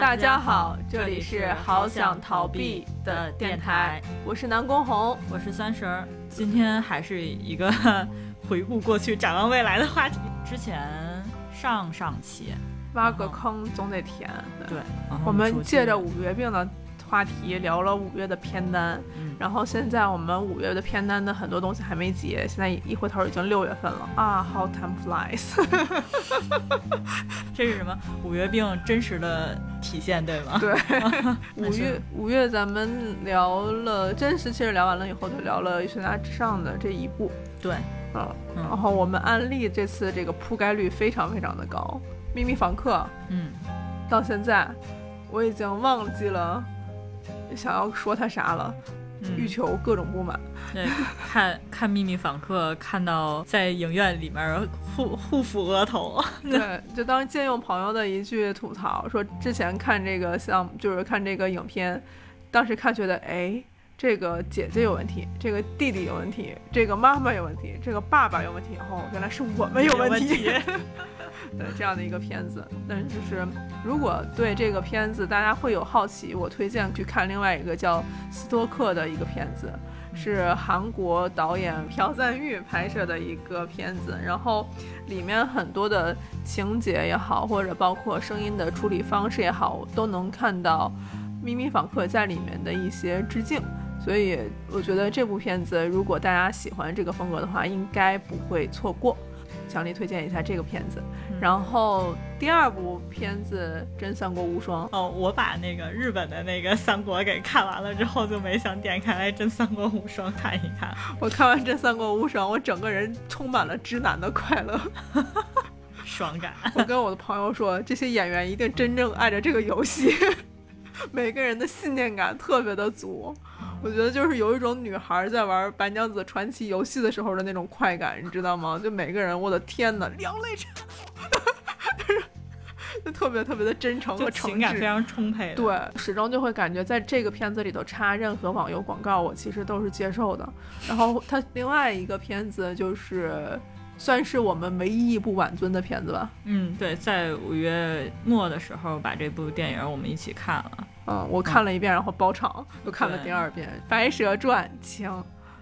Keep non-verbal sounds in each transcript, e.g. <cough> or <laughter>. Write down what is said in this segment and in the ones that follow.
大家好，这里是好想逃避的电台，我是南宫红，我是三十儿。今天还是一个 <laughs> 回顾过去、展望未来的话题。之前上上期挖个坑总得填，对，我们借着五月病的话题聊了五月的片单。然后现在我们五月的片单的很多东西还没结，现在一回头已经六月份了。啊！How time flies，<laughs> 这是什么？五月病真实的体现，对吗？对，<laughs> 五月五月咱们聊了真实，其实聊完了以后就聊了《悬崖之上》的这一部，对，嗯，然后我们案例这次这个铺盖率非常非常的高，《秘密访客》，嗯，到现在我已经忘记了想要说他啥了。欲求各种不满。<laughs> 对，看看《秘密访客》，看到在影院里面互互抚额头。<laughs> 对，就当借用朋友的一句吐槽，说之前看这个项目，就是看这个影片，当时看觉得，哎，这个姐姐有问题，这个弟弟有问题，这个妈妈有问题，这个爸爸有问题，哦，原来是我们有问题。对这样的一个片子，但是就是如果对这个片子大家会有好奇，我推荐去看另外一个叫《斯托克》的一个片子，是韩国导演朴赞玉拍摄的一个片子，然后里面很多的情节也好，或者包括声音的处理方式也好，都能看到《秘密访客》在里面的一些致敬，所以我觉得这部片子如果大家喜欢这个风格的话，应该不会错过。强力推荐一下这个片子，然后第二部片子《真三国无双》哦，我把那个日本的那个三国给看完了之后，就没想点开来《真三国无双》看一看。<laughs> 我看完《真三国无双》，我整个人充满了直男的快乐，<laughs> <laughs> 爽感。我跟我的朋友说，这些演员一定真正爱着这个游戏，每个人的信念感特别的足。我觉得就是有一种女孩在玩《白娘子传奇》游戏的时候的那种快感，你知道吗？就每个人，我的天呐，两泪沉，就特别特别的真诚和情感非常充沛。对，始终就会感觉在这个片子里头插任何网游广告，我其实都是接受的。然后他另外一个片子就是。算是我们唯一一部晚尊的片子吧。嗯，对，在五月末的时候把这部电影我们一起看了。嗯，我看了一遍，然后包场又看了第二遍《白蛇传》情。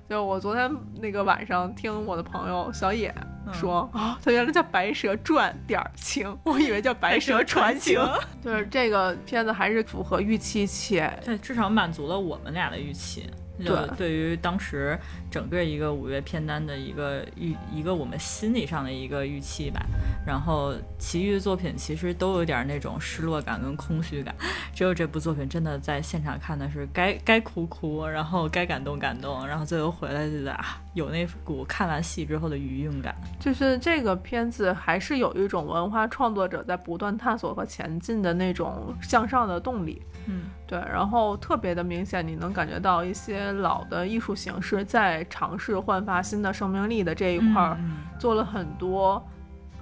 就我昨天那个晚上听我的朋友小野说啊，他原来叫《白蛇传》点儿情，我以为叫《白蛇传情》。就是这个片子还是符合预期且对，至少满足了我们俩的预期。对，对于当时整个一个五月片单的一个预，一个我们心理上的一个预期吧。然后其余的作品其实都有点那种失落感跟空虚感，只有这部作品真的在现场看的是该该哭哭，然后该感动感动，然后最后回来就啊，有那股看完戏之后的余韵感。就是这个片子还是有一种文化创作者在不断探索和前进的那种向上的动力。嗯，对，然后特别的明显，你能感觉到一些老的艺术形式在尝试焕发新的生命力的这一块儿，做了很多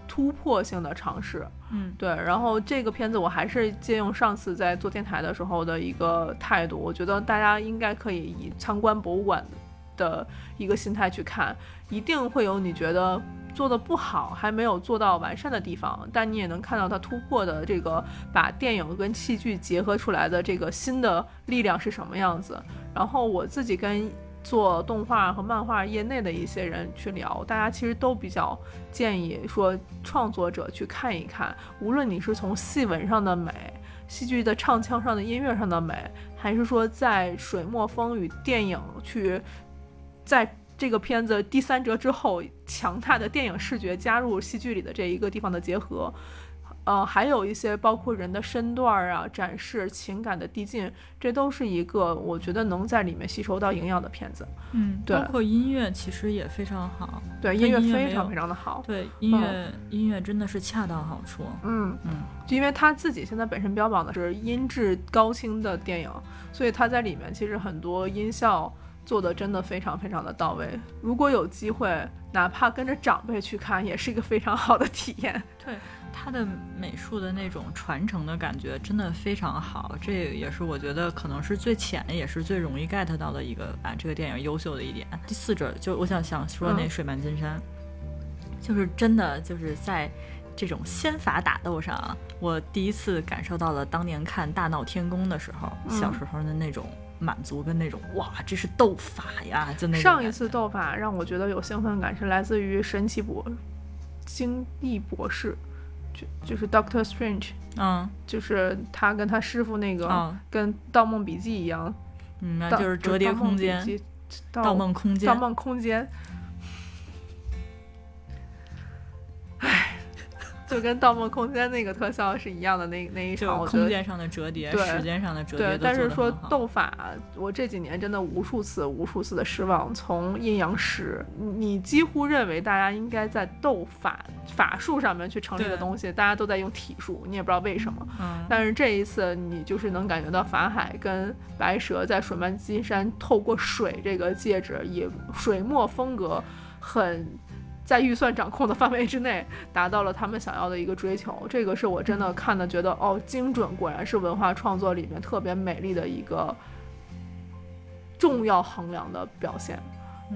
突破性的尝试。嗯，对，然后这个片子我还是借用上次在做电台的时候的一个态度，我觉得大家应该可以以参观博物馆的一个心态去看，一定会有你觉得。做的不好，还没有做到完善的地方，但你也能看到它突破的这个把电影跟戏剧结合出来的这个新的力量是什么样子。然后我自己跟做动画和漫画业内的一些人去聊，大家其实都比较建议说，创作者去看一看，无论你是从戏文上的美、戏剧的唱腔上的音乐上的美，还是说在水墨风与电影去在。这个片子第三折之后，强大的电影视觉加入戏剧里的这一个地方的结合，呃，还有一些包括人的身段啊，展示情感的递进，这都是一个我觉得能在里面吸收到营养的片子。嗯，对，包括音乐其实也非常好，对，音乐非常非常的好，对，音乐音乐真的是恰到好处。嗯嗯，因为他自己现在本身标榜的是音质高清的电影，所以他在里面其实很多音效。做的真的非常非常的到位，如果有机会，哪怕跟着长辈去看，也是一个非常好的体验。对他的美术的那种传承的感觉，真的非常好。这也是我觉得可能是最浅，也是最容易 get 到的一个啊，这个电影优秀的一点。第四者就我想想说那水漫金山，就是真的就是在。这种仙法打斗上啊，我第一次感受到了当年看《大闹天宫》的时候，嗯小时候的那种满足跟那种哇，这是斗法呀，就那种上一次斗法让我觉得有兴奋感是来自于神奇博金翼博士，就就是 Doctor Strange，嗯。就是他跟他师傅那个、嗯。跟《盗梦笔记》一样，嗯，那就是折叠空间，盗梦空间。盗，梦空间。就跟《盗梦空间》那个特效是一样的那那一场，我觉得空间上的折叠，对时间上的折叠对，但是说斗法，我这几年真的无数次、无数次的失望。从阴阳师，你你几乎认为大家应该在斗法法术上面去成立的东西，大家都在用体术，你也不知道为什么。嗯，但是这一次，你就是能感觉到法海跟白蛇在水漫金山透过水这个戒指，以水墨风格很。在预算掌控的范围之内，达到了他们想要的一个追求。这个是我真的看的觉得，哦，精准，果然是文化创作里面特别美丽的一个重要衡量的表现。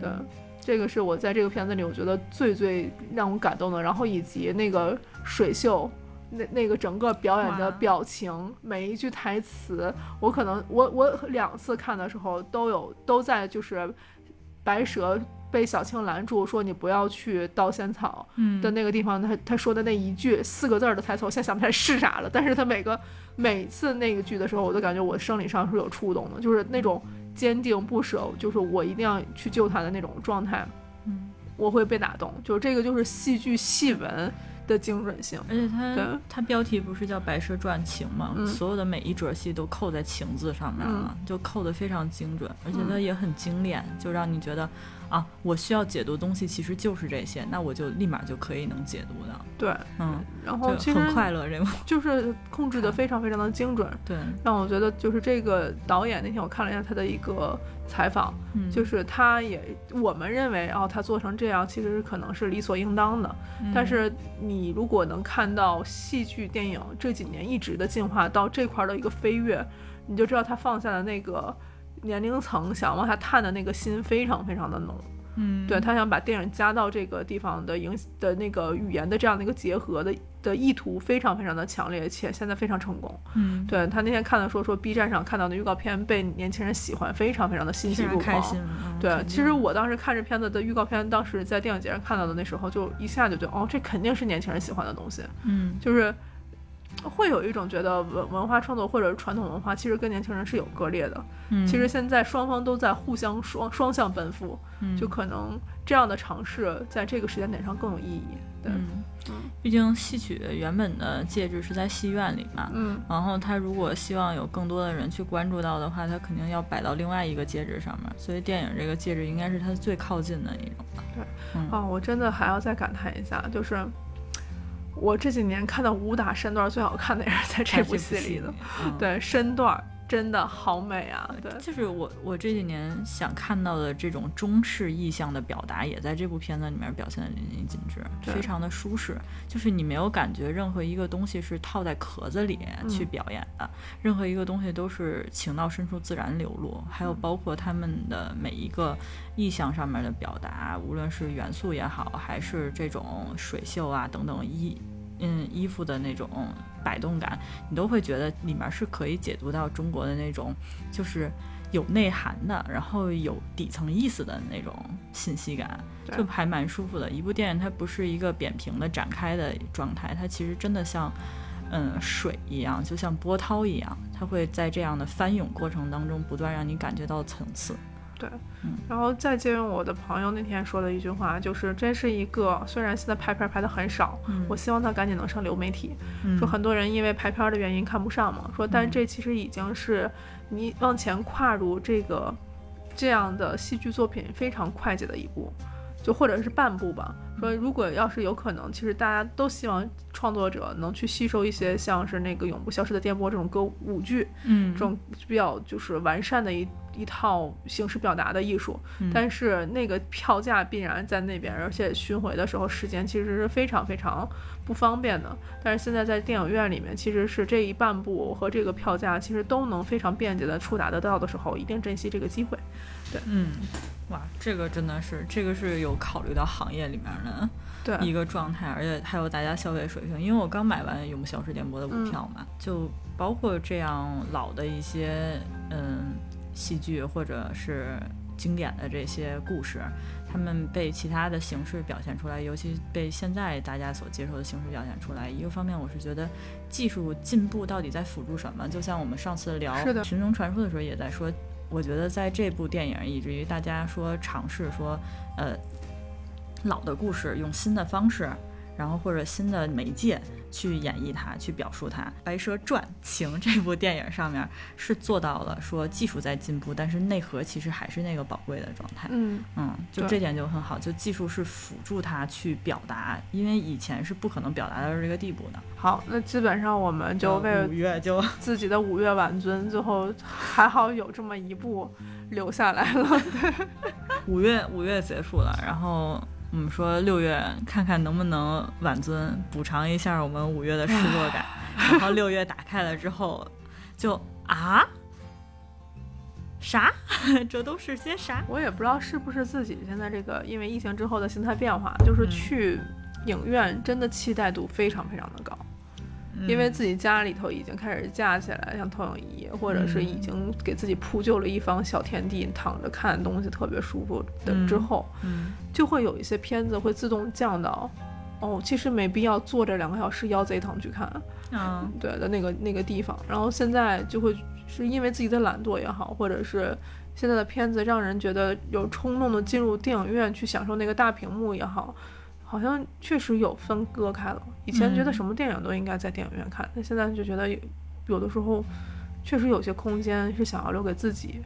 对，嗯这个是我在这个片子里我觉得最最让我感动的。然后以及那个水秀，那那个整个表演的表情，每一句台词，我可能我我两次看的时候都有都在就是白蛇。被小青拦住，说你不要去盗仙草嗯的那个地方，他他说的那一句四个字儿的台词，我现在想不起来是啥了。但是他每个每次那个剧的时候，我都感觉我生理上是有触动的，就是那种坚定不舍，就是我一定要去救他的那种状态，嗯，我会被打动。就是这个就是戏剧戏文的精准性。而且它它标题不是叫《白蛇传情》吗？嗯。所有的每一折戏都扣在“情”字上面了，就扣得非常精准，而且它嗯也很精炼，就让你觉得啊，我需要解读东西其实就是这些，那我就立马就可以能解读的，对，嗯，然后其实很快乐这部，<laughs> 就是控制的非常非常的精准，对，让我觉得就是这个导演那天我看了一下他的一个采访，嗯，就是他也我们认为哦他做成这样其实可能是理所应当的，但嗯是你如果能看到戏剧电影这几年一直的进化到这块儿的一个飞跃，你就知道他放下的那个年龄层想往下探的那个心非常非常的浓。嗯，对他想把电影加到这个地方的影的那个语言的这样的一个结合的的意图非常非常的强烈，且现在非常成功。嗯，对他那天看的说说 B 站上看到的预告片被年轻人喜欢，非常非常的欣喜若狂。开心，嗯对，其实我当时看这片子的预告片，当时在电影节上看到的那时候，就一下就觉得，哦，这肯定是年轻人喜欢的东西，嗯就是会有一种觉得文文化创作或者是传统文化，其实跟年轻人是有割裂的。嗯，其实现在双方都在互相双双向奔赴，嗯就可能这样的尝试在这个时间点上更有意义。对，毕竟戏曲原本的介质是在戏院里嘛，嗯然后他如果希望有更多的人去关注到的话，他肯定要摆到另外一个介质上面，所以电影这个介质应该是他最靠近的一种。对啊，我真的还要再感叹一下，就是我这几年看到武打身段最好看的也是在这部戏里的。，嗯、对，身段真的好美啊！对，就是我我这几年想看到的这种中式意象的表达，也在这部片子里面表现的淋漓尽致，非常的舒适。就是你没有感觉任何一个东西是套在壳子里去嗯表演的，任何一个东西都是情到深处自然流露。还有嗯包括他们的每一个意象上面的表达，无论是元素也好，还是这种水袖啊等等衣。嗯，衣服的那种摆动感，你都会觉得里面是可以解读到中国的那种，就是有内涵的，然后有底层意思的那种信息感，就还蛮舒服的。一部电影它不是一个扁平的展开的状态，它其实真的像，嗯，水一样，就像波涛一样，它会在这样的翻涌过程当中不断让你感觉到层次。对嗯，然后再借用我的朋友那天说的一句话，就是这是一个虽然现在拍片拍的很少，嗯。我希望他赶紧能上流媒体。嗯。说很多人因为拍片的原因看不上嘛，说但嗯。这其实已经是你往前跨入这个这样的戏剧作品非常快捷的一步，就或者是半步吧。说如果要是有可能，其实大家都希望创作者能去吸收一些像是那个《永不消失的电波》这种歌舞剧，嗯，这种比较就是完善的一一套形式表达的艺术，嗯但是那个票价必然在那边，而且巡回的时候时间其实是非常非常不方便的。但是现在在电影院里面，其实是这一半部和这个票价其实都能非常便捷的触达得到的时候，一定珍惜这个机会。对嗯，哇，这个真的是，这个是有考虑到行业里面的对，一个状态，而且还有大家消费水平。因为我刚买完《永不消失电波》的嗯五票嘛，就包括这样老的一些嗯戏剧或者是经典的这些故事，他们被其他的形式表现出来，尤其被现在大家所接受的形式表现出来。一个方面，我是觉得技术进步到底在辅助什么？就像我们上次聊群众传说》的时候也在说，我觉得在这部电影，以至于大家说尝试说，呃，老的故事用新的方式，然后或者新的媒介去演绎它，去表述它。《白蛇传情》这部电影上面是做到了说技术在进步，但是内核其实还是那个宝贵的状态。嗯，嗯，就这点就很好，就技术是辅助它去表达，因为以前是不可能表达到这个地步的。好，那基本上我们就为五月就 <laughs> 自己的五月晚尊，最后还好有这么一部留下来了。<laughs> 五月五月结束了，然后我们说六月看看能不能挽尊补偿一下我们五月的失落感，<laughs> 然后六月打开了之后就啊啥，<laughs> 这都是些啥？我也不知道是不是自己现在这个因为疫情之后的心态变化，就是嗯去影院真的期待度非常非常的高。因为自己家里头已经开始架起来像投影仪，或者是已经给自己铺就了一方小天地，躺着看东西特别舒服的之后，嗯就会有一些片子会自动降到，哦，其实没必要坐着两个小时腰贼疼去看，嗯。对的那个那个地方。然后现在就会是因为自己的懒惰也好，或者是现在的片子让人觉得有冲动的进入电影院去享受那个大屏幕也好，好像确实有分割开了。以前觉得嗯什么电影都应该在电影院看，但现在就觉得有有的时候确实有些空间是想要留给自己。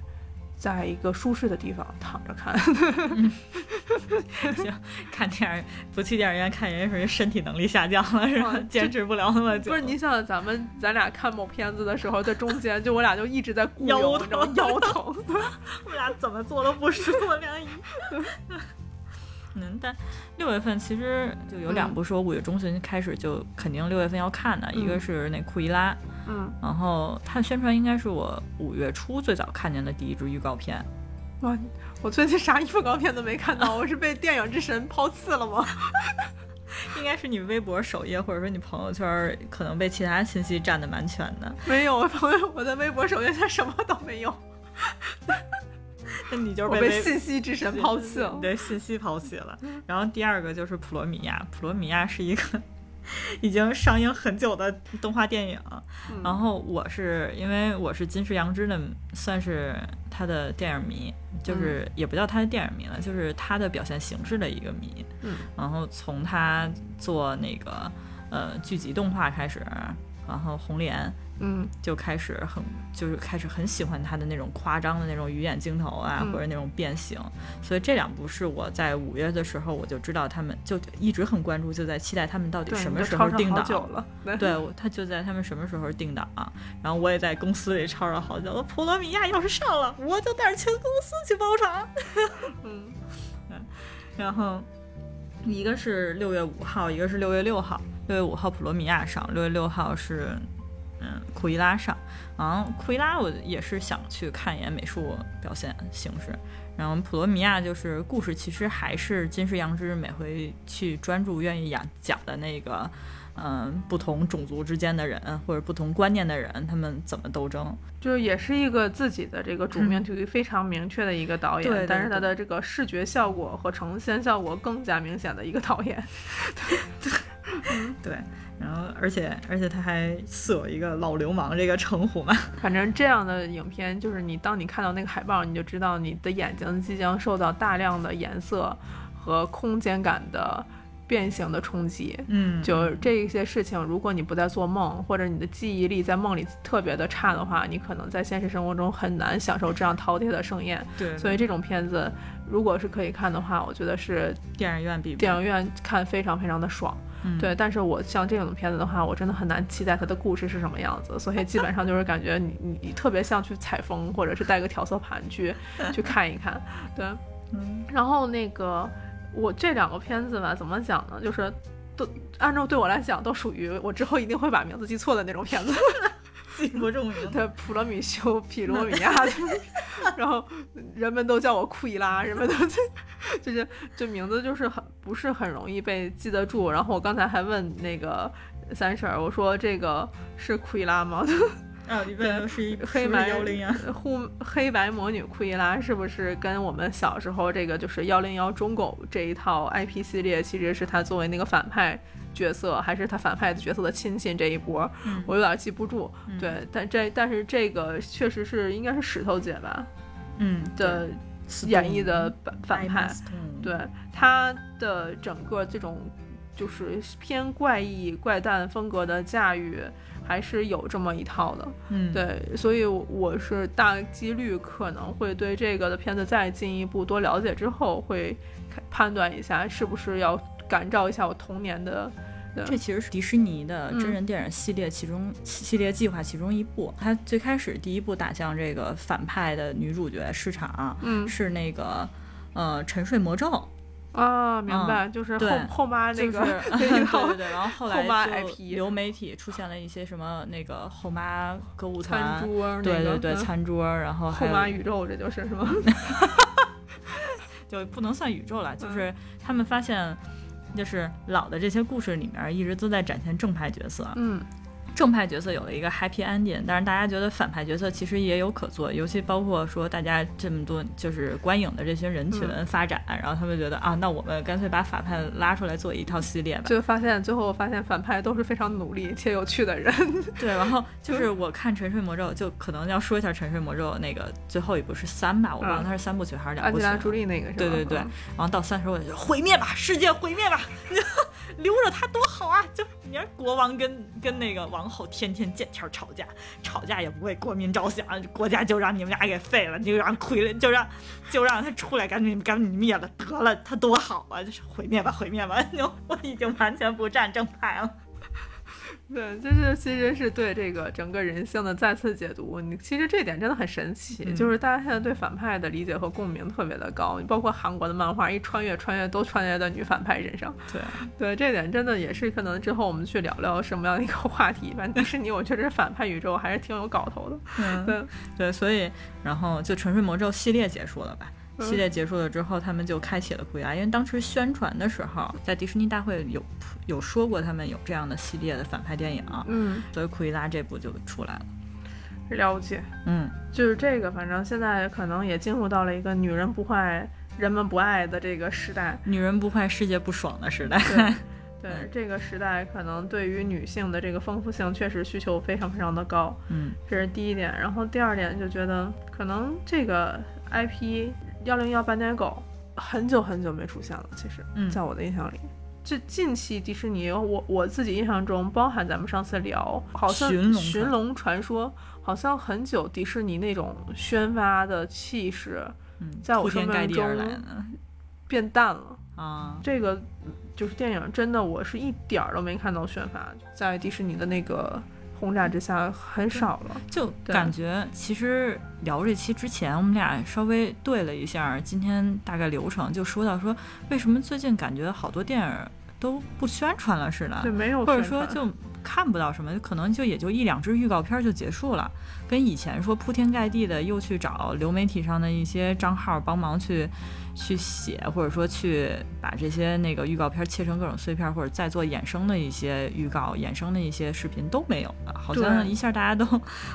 在一个舒适的地方躺着看，<laughs> 行，看电影不去电影院看，人家说身体能力下降了是吧啊？坚持不了那么久。不是你想咱们咱俩看某片子的时候，在中间就我俩就一直在顾 <laughs> 腰有，你知道吗？腰疼。<laughs> 我俩怎么做都不舒服。嗯，但六月份其实就有两部是我五月中旬开始就肯定六月份要看的，一个是那库伊拉，嗯，然后它宣传应该是我五月初最早看见的第一支预告片。哇，我最近啥预告片都没看到，我是被电影之神抛弃了吗？<laughs> 应该是你微博首页或者说你朋友圈可能被其他信息占的蛮全的，没有，我朋友我在微博首页他什么都没有，<laughs> 那你就是被被信息之神抛弃了。对信息抛弃了。然后第二个就是普罗米亚，普罗米亚是一个 <laughs> 已经上映很久的动画电影。嗯然后我是因为我是金石良之的，算是他的电影迷，就是嗯也不叫他的电影迷了，就是他的表现形式的一个迷。嗯，然后从他做那个呃剧集动画开始，然后红莲。嗯就开始很就是开始很喜欢他的那种夸张的那种鱼眼镜头啊，嗯或者那种变形，所以这两部是我在五月的时候我就知道他们就一直很关注，就在期待他们到底，什么时候定档。<laughs> 对，对，他就在他们什么时候定档、啊然后我也在公司里吵吵好久。普罗米亚要是上了，我就带着全公司去包场。<laughs> 嗯 <laughs> 然后一个是六月五号，一个是六月六号。六月五号普罗米亚上，六月六号是嗯库伊拉上。然后库伊拉我也是想去看一眼美术表现形式，然后普罗米亚就是故事其实还是金世阳之每回去专注愿意讲讲的那个。嗯，不同种族之间的人，或者不同观念的人，他们怎么斗争？就是也是一个自己的这个主命题非常明确的一个导演，对对但是他的这个视觉效果和呈现效果更加明显的一个导演。对 <laughs> 对，<laughs> 然后而且而且他还赐有一个老流氓这个称呼嘛。<laughs> 反正这样的影片，就是你当你看到那个海报，你就知道你的眼睛即将受到大量的颜色和空间感的变形的冲击。嗯，就这些事情，如果你不在做梦，或者你的记忆力在梦里特别的差的话，你可能在现实生活中很难享受这样饕餮的盛宴。对，所以这种片子，如果是可以看的话，我觉得是电影院比电影院看非常非常的爽。嗯对，但是我像这种片子的话，我真的很难期待它的故事是什么样子，所以基本上就是感觉你你你特别像去采风，或者是带个调色盘去 <laughs> 去看一看，对。嗯然后那个我这两个片子吧，怎么讲呢？就是都按照对我来讲，都属于我之后一定会把名字记错的那种片子。记不住名字。对，普罗米修、皮罗米亚，<laughs> 然后人们都叫我库伊拉，人们都就是这名字就是很不是很容易被记得住。然后我刚才还问那个三婶儿，我说这个是库伊拉吗？<laughs> 啊，你问是一黑白幺零呀。护黑白魔女库伊拉是不是跟我们小时候这个就是幺零幺中狗这一套 IP 系列，其实是他作为那个反派角色，还是他反派角色的亲戚这一波？嗯我有点记不住。对，但这但是这个确实是应该是石头姐吧嗯的演绎的反反派，对他的整个这种就是偏怪异怪诞风格的驾驭。还是有这么一套的，嗯，对，所以我是大几率可能会对这个的片子再进一步多了解之后，会判断一下是不是要感召一下我童年的。这其实是迪士尼的真人电影系列其中、系列计划其中一部。它最开始第一部打向这个反派的女主角市场，嗯，是那个呃沉睡魔咒。啊，明白，就是后后妈那个，<laughs> 对对对，然后 <laughs> 后来后妈 IP 流媒体出现了一些什么那个后妈歌舞团，餐桌，对对对，餐桌，然后后妈宇宙，这就是是吗？就不能算宇宙了，就是他们发现，就是老的这些故事里面一直都在展现正派角色，嗯。正派角色有了一个 happy ending，但是大家觉得反派角色其实也有可做，尤其包括说大家这么多就是观影的这些人群发展，嗯、然后他们觉得啊，那我们干脆把反派拉出来做一套系列吧。就发现最后发现反派都是非常努力且有趣的人。<laughs> 对，然后就是我看《沉睡魔咒》，就可能要说一下《沉睡魔咒》那个最后一部是三吧，我忘了它是三部曲还是两部曲。安吉拉·朱莉那个是吧？对对对，然后到三十我就毁灭吧，世界毁灭吧，<laughs> 留着他多好啊！就你看国王跟跟那个王。后天天见天吵架，吵架也不为国民着想，国家就让你们俩给废了，就让傀儡，就让就让他出来，赶紧赶紧灭了得了，他多好啊！就是毁灭吧，毁灭吧！<laughs> 我已经完全不站正派了。对，就是其实是对这个整个人性的再次解读。你其实这点真的很神奇，嗯、就是大家现在对反派的理解和共鸣特别的高，包括韩国的漫画一穿越，穿越都穿越到女反派身上。对对，这点真的也是可能之后我们去聊聊什么样的一个话题。反正迪士尼，我觉得反派宇宙还是挺有搞头的。嗯，对对，所以然后就《沉睡魔咒》系列结束了吧？嗯系列结束了之后，他们就开启了库伊拉，因为当时宣传的时候，在迪士尼大会有有说过他们有这样的系列的反派电影，嗯，所以库伊拉这部就出来了。了解，嗯，就是这个，反正现在可能也进入到了一个女人不坏，人们不爱的这个时代，女人不坏，世界不爽的时代。<laughs> 对，对这个时代，可能对于女性的这个丰富性确实需求非常非常的高。嗯，这是第一点。然后第二点就觉得，可能这个 IP 幺零幺斑点狗很久很久没出现了。其实，嗯在我的印象里，这近期迪士尼，我我自己印象中，包含咱们上次聊，好像寻龙传寻龙传说，好像很久迪士尼那种宣发的气势，嗯，在我生命中变淡了。啊，这个就是电影，真的我是一点儿都没看到宣发，在迪士尼的那个轰炸之下很少了。就感觉其实聊这期之前，我们俩稍微对了一下今天大概流程，就说到说为什么最近感觉好多电影都不宣传了似的对，，没有或者说就看不到什么，可能就也就一两支预告片就结束了，跟以前说铺天盖地的又去找流媒体上的一些账号帮忙去去写，或者说去把这些那个预告片切成各种碎片，或者再做衍生的一些预告、衍生的一些视频都没有了，好像一下大家都，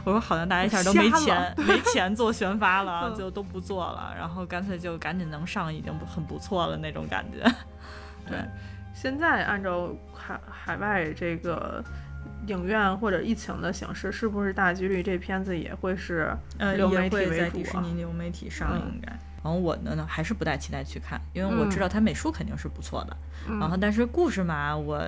我说好像大家一下都没钱 <laughs> 没钱做宣发了，嗯就都不做了，然后干脆就赶紧能上已经不很不错了那种感觉。<laughs> 对，现在按照海海外这个影院或者疫情的形式，是不是大几率这片子也会是呃，流媒体为主会在迪士啊尼流媒体上嗯应该。然后我呢呢还是不太期待去看，因为我知道它美术肯定是不错的。嗯然后但是故事嘛，我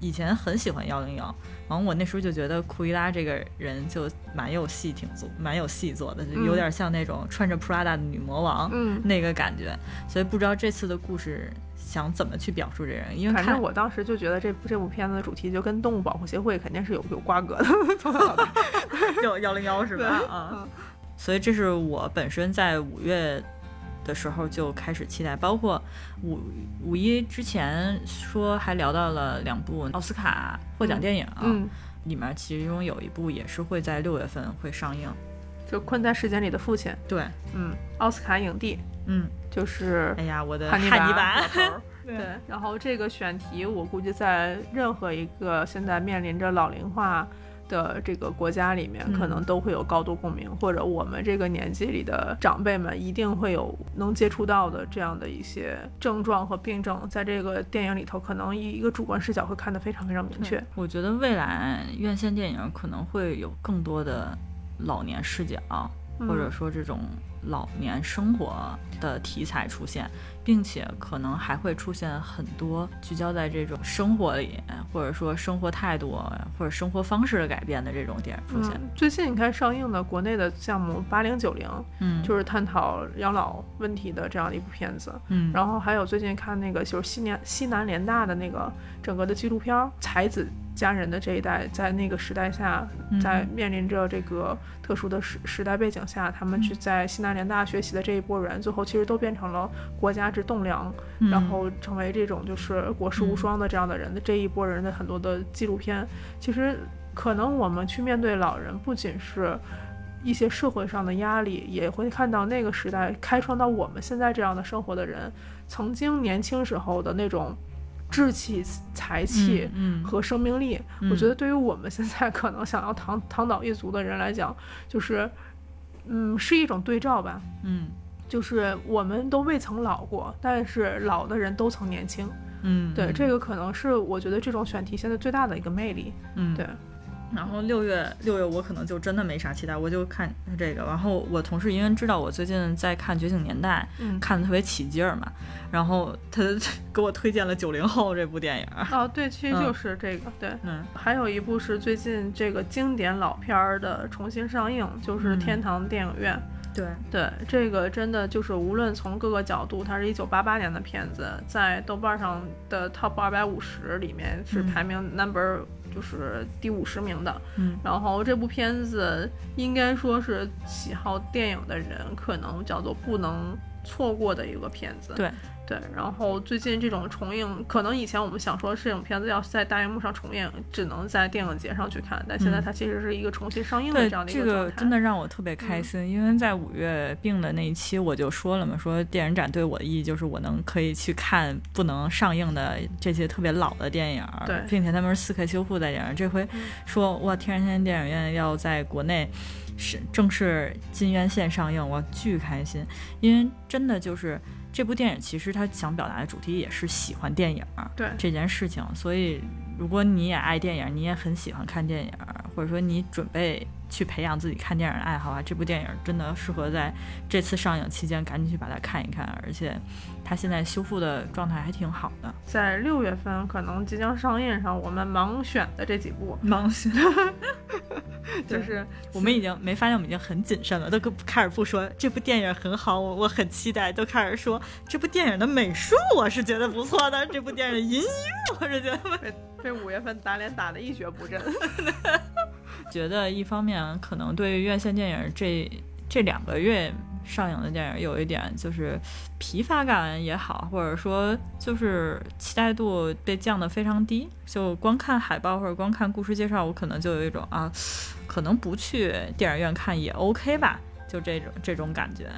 以前很喜欢幺零幺，然后我那时候就觉得库伊拉这个人就蛮有戏，挺做蛮有戏做的，就有点像那种穿着 Prada 的女魔王，嗯，那个感觉。所以不知道这次的故事想怎么去表述这人，因为反正看我当时就觉得这部这部片子的主题就跟动物保护协会肯定是有有瓜葛的，从小到大 <laughs> 就幺零幺是吧？啊，嗯所以这是我本身在五月的时候就开始期待，包括五五一之前说还聊到了两部奥斯卡获奖电影啊，嗯，里面其中有一部也是会在六月份会上映。就困在时间里的父亲，对，嗯，奥斯卡影帝嗯，就是哎呀，我的汉尼拔 <laughs> 对，然后这个选题，我估计在任何一个现在面临着老龄化的这个国家里面，嗯可能都会有高度共鸣，或者我们这个年纪里的长辈们一定会有能接触到的这样的一些症状和病症，在这个电影里头，可能以一个主观视角会看得非常非常明确。我觉得未来院线电影可能会有更多的老年视角，或者说这种老年生活的题材出现，并且可能还会出现很多聚焦在这种生活里，或者说生活态度或者生活方式的改变的这种电影出现。嗯，最近你看上映的国内的项目八零九零，嗯，就是探讨养老问题的这样的一部片子。嗯，然后还有最近看那个就是西南西南联大的那个整个的纪录片儿，才子家人的这一代在那个时代下，嗯在面临着这个特殊的时时代背景下，他们去在西南联大学习的这一波人，最后其实都变成了国家之栋梁，嗯然后成为这种就是国士无双的这样的人的这一波人的很多的纪录片，其实可能我们去面对老人，不仅是。一些社会上的压力，也会看到那个时代开创到我们现在这样的生活的人，曾经年轻时候的那种志气、才气和生命力。嗯我觉得对于我们现在可能想要躺躺倒一族的人来讲，就是，嗯，是一种对照吧。嗯就是我们都未曾老过，但是老的人都曾年轻。嗯，对，嗯这个可能是我觉得这种选题现在最大的一个魅力。嗯对，然后六月六月我可能就真的没啥期待，我就看这个。然后我同事因为知道我最近在看《觉醒年代》，嗯，看的特别起劲儿嘛，然后他 <laughs> 给我推荐了《九零后》这部电影。哦，对，其实嗯就是这个，对。嗯还有一部是最近这个经典老片儿的重新上映，就是嗯《天堂电影院》。对，对，这个真的就是无论从各个角度，它是一九八八年的片子，在豆瓣上的 Top 二百五十里面是嗯排名 number 就是第五十名的。嗯然后这部片子应该说是喜好电影的人可能叫做不能错过的一个片子。对对，然后最近这种重映，可能以前我们想说这种片子要在大荧幕上重映，只能在电影节上去看，但现在嗯它其实是一个重新上映的这样，的一个状态。个真的让我特别开心，因为在五月病的那一期我就说了嘛，说电影展对我的意义就是我能可以去看不能上映的这些特别老的电影，对并且他们是四 K 修复的电影。这回嗯说哇，天然天电影院要在国内是正式进院线上映，我巨开心，因为真的就是这部电影其实它想表达的主题也是喜欢电影对这件事情，所以如果你也爱电影，你也很喜欢看电影，或者说你准备去培养自己看电影的爱好啊，这部电影真的适合在这次上映期间赶紧去把它看一看，而且它现在修复的状态还挺好的。在六月份可能即将上映上，我们盲选的这几部，<laughs> 盲选，<laughs> 就是我们已经没发现我们已经很谨慎了，都开始不说这部电影很好，我我很期待，都开始说这部电影的美术我是觉得不错的，这部电影的音乐我是觉得被被五月份打脸打得一蹶不振。<laughs> 觉得一方面可能对院线电影这这两个月上映的电影有一点就是疲乏感也好，或者说就是期待度被降得非常低，就光看海报或者光看故事介绍，我可能就有一种啊，可能不去电影院看也 OK 吧，就这种这种感觉。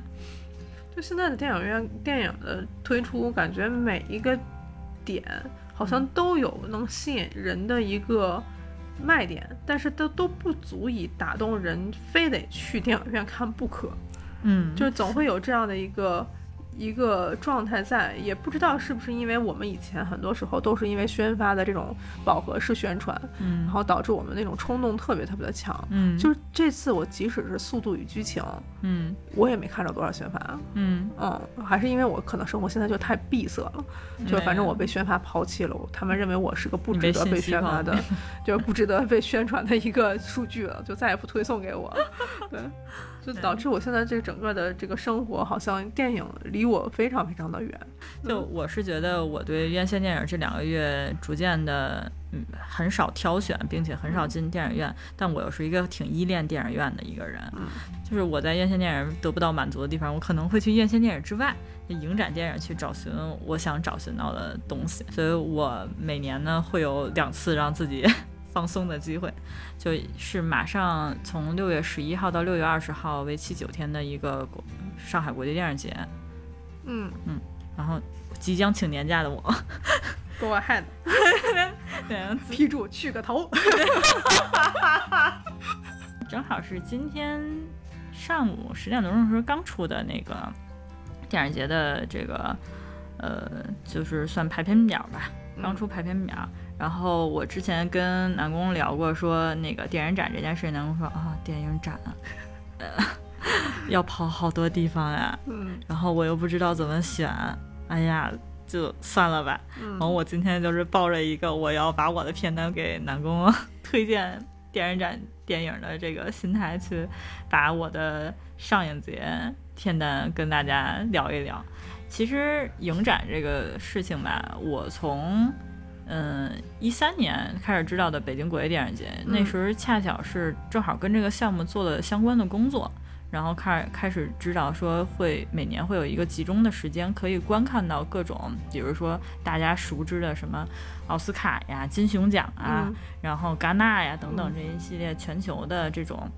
就现在的电影院电影的推出，感觉每一个点好像都有能吸引人的一个卖点，但是都都不足以打动人，非得去电影院看不可。嗯，就是总会有这样的一个一个状态在，也不知道是不是因为我们以前很多时候都是因为宣发的这种饱和式宣传，嗯。然后导致我们那种冲动特别特别的强。嗯，就是这次我即使是《速度与激情》，嗯。我也没看着多少宣发，嗯，嗯，还是因为我可能生活现在就太闭塞了，就反正我被宣发抛弃了，他们认为我是个不值得被宣发的，<laughs> 就是不值得被宣传的一个数据了，就再也不推送给我，<laughs> 对，就导致我现在这整个的这个生活好像电影离我非常非常的远，就我是觉得我对院线电影这两个月逐渐的嗯很少挑选，并且很少进电影院，但我又是一个挺依恋电影院的一个人。嗯就是我在院线电影得不到满足的地方，我可能会去院线电影之外的影展电影去找寻我想找寻到的东西。所以我每年呢会有两次让自己放松的机会，就是马上从六月十一号到六月二十号为期九天的一个国上海国际电影节，嗯。嗯然后即将请年假的我。，Go <laughs> ahead，对，批注去个头，<laughs> 正好是今天上午十点多钟的时候刚出的那个电影节的这个呃，就是算排片表吧，刚出排片表。然后我之前跟南宫聊过，说那个电影展这件事，南宫说啊，电影展，呃，<laughs> 要跑好多地方呀，嗯然后我又不知道怎么选，哎呀，就算了吧。嗯然后我今天就是抱着一个我要把我的片单给南宫 <laughs> 推荐电影展电影的这个心态去把我的上影节片单跟大家聊一聊。其实影展这个事情吧，我从嗯一三年开始知道的北京国际电影节，嗯那时候恰巧是正好跟这个项目做了相关的工作。然后开开始知道说会每年会有一个集中的时间，可以观看到各种，比如说大家熟知的什么奥斯卡呀、金熊奖啊，嗯然后戛纳呀等等嗯这一系列全球的这种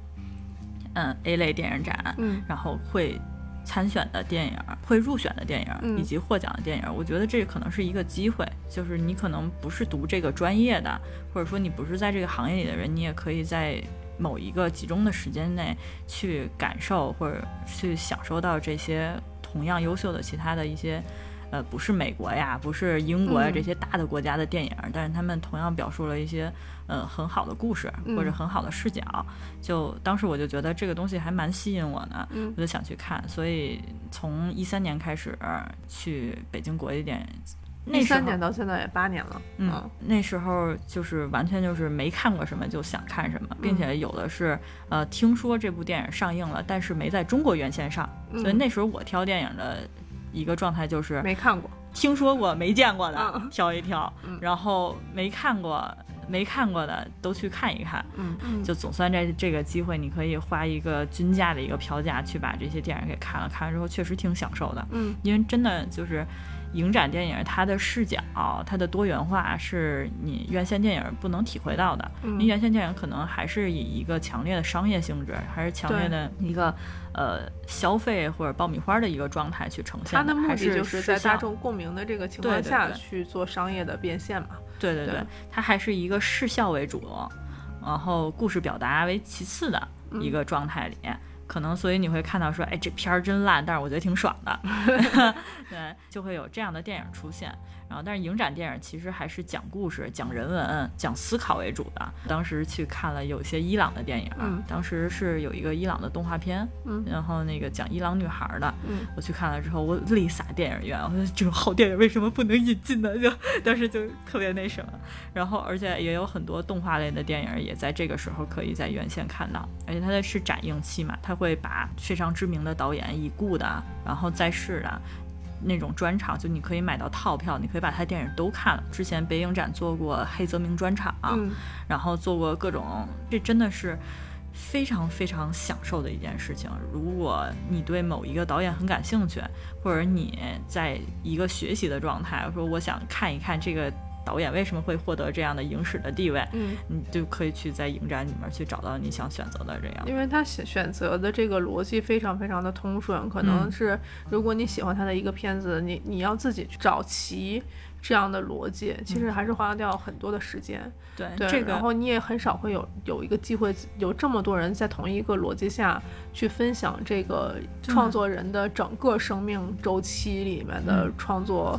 嗯 A 类电影展，嗯然后会参选的电影、会入选的电影、嗯以及获奖的电影，我觉得这可能是一个机会，就是你可能不是读这个专业的，或者说你不是在这个行业里的人，你也可以在某一个集中的时间内去感受或者去享受到这些同样优秀的其他的一些。呃，不是美国呀，不是英国呀，嗯这些大的国家的电影，但是他们同样表述了一些呃很好的故事或者嗯很好的视角。就当时我就觉得这个东西还蛮吸引我的，嗯。我就想去看，所以从一三年开始去北京国际电影，那三年到现在也八年了，嗯，那时候就是完全就是没看过什么就想看什么，并且有的是呃听说这部电影上映了，但是没在中国院线上，所以嗯那时候我挑电影的一个状态就是没看过，听说过没见过的嗯。挑一挑嗯，然后没看过没看过的都去看一看。嗯。嗯就总算在这个机会，你可以花一个均价的一个票价去把这些电影给看了，看完之后确实挺享受的，嗯。因为真的就是影展电影它的视角、它的多元化是你院线电影不能体会到的。嗯你院线电影可能还是以一个强烈的商业性质，还是强烈的一个呃消费或者爆米花的一个状态去呈现它的目的就是在大众共鸣的这个情况下去做商业的变现嘛。对对对，对它还是一个视效为主，然后故事表达为其次的一个状态里。可能所以你会看到说，哎，这片儿真烂，但是我觉得挺爽的，<laughs> 对，就会有这样的电影出现。然后，但是影展电影其实还是讲故事、讲人文、讲思考为主的。当时去看了有些伊朗的电影，嗯当时是有一个伊朗的动画片，嗯然后那个讲伊朗女孩的，嗯我去看了之后，我泪洒电影院。我说这种好电影为什么不能引进呢？就当时就特别那什么。然后，而且也有很多动画类的电影也在这个时候可以在院线看到，而且它的是展映期嘛，它会把非常知名的导演已故的，然后在世的。那种专场，就你可以买到套票，你可以把他电影都看了。之前北影展做过黑泽明专场，嗯然后做过各种，这真的是非常非常享受的一件事情。如果你对某一个导演很感兴趣，或者你在一个学习的状态，说我想看一看这个导演为什么会获得这样的影史的地位，嗯，你就可以去在影展里面去找到你想选择的这样。因为他选选择的这个逻辑非常非常的通顺，可能嗯是如果你喜欢他的一个片子，你你要自己去找齐这样的逻辑，其实还是花掉很多的时间。对对，这个然后你也很少会有有一个机会，有这么多人在同一个逻辑下去分享这个创作人的整个生命周期里面的嗯创作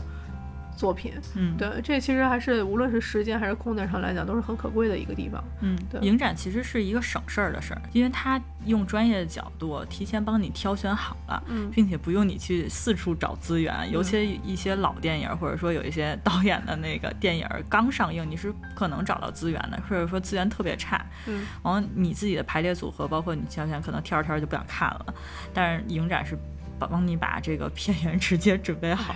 作品。嗯，对，这其实还是无论是时间还是空间上来讲，都是很可贵的一个地方。嗯对，影展其实是一个省事儿的事儿，因为它用专业的角度提前帮你挑选好了，嗯并且不用你去四处找资源。尤其一些老电影，或者说有一些导演的那个电影刚上映，你是不可能找到资源的，或者说资源特别差。嗯，然后你自己的排列组合，包括你挑选，可能挑着挑着就不想看了。但是影展是帮你把这个片源直接准备好，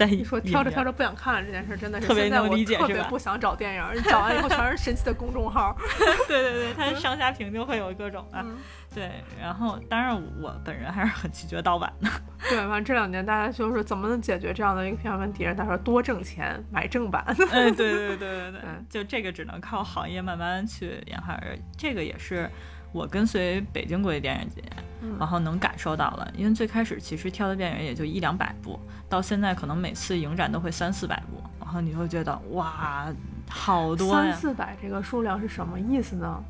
在你说挑着挑着，不想看了这件事，真的是特别能理解是吧别不想找电影找完以后全是神奇的公众号。<laughs> 对对对，它上下屏就会有各种的。嗯对，然后当然我本人还是很拒绝盗版的。<laughs> 对，反正这两年大家就是怎么能解决这样的一个片问题？他说多挣钱，买正版。嗯，对对对对 <laughs> 对嗯，就这个只能靠行业慢慢去研发。而这个也是我跟随北京国际电影节，嗯然后能感受到了。因为最开始其实挑的电影也就一两百部，到现在可能每次影展都会三四百部，然后你会觉得哇，好多。三四百这个数量是什么意思呢？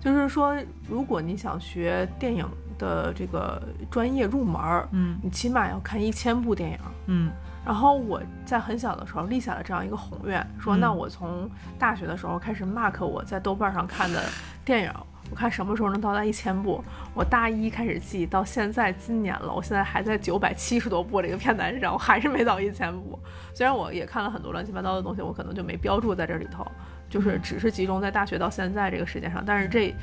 就是说，如果你想学电影的这个专业入门儿，嗯你起码要看一千部电影。嗯然后我在很小的时候立下了这样一个宏愿，说嗯那我从大学的时候开始 mark 我在豆瓣上看的电影，我看什么时候能到达一千部。我大一开始记，到现在今年了，我现在还在九百七十多部这个片单上，我还是没到一千部。虽然我也看了很多乱七八糟的东西，我可能就没标注在这里头，就是只是集中在大学到现在这个时间上，但是这。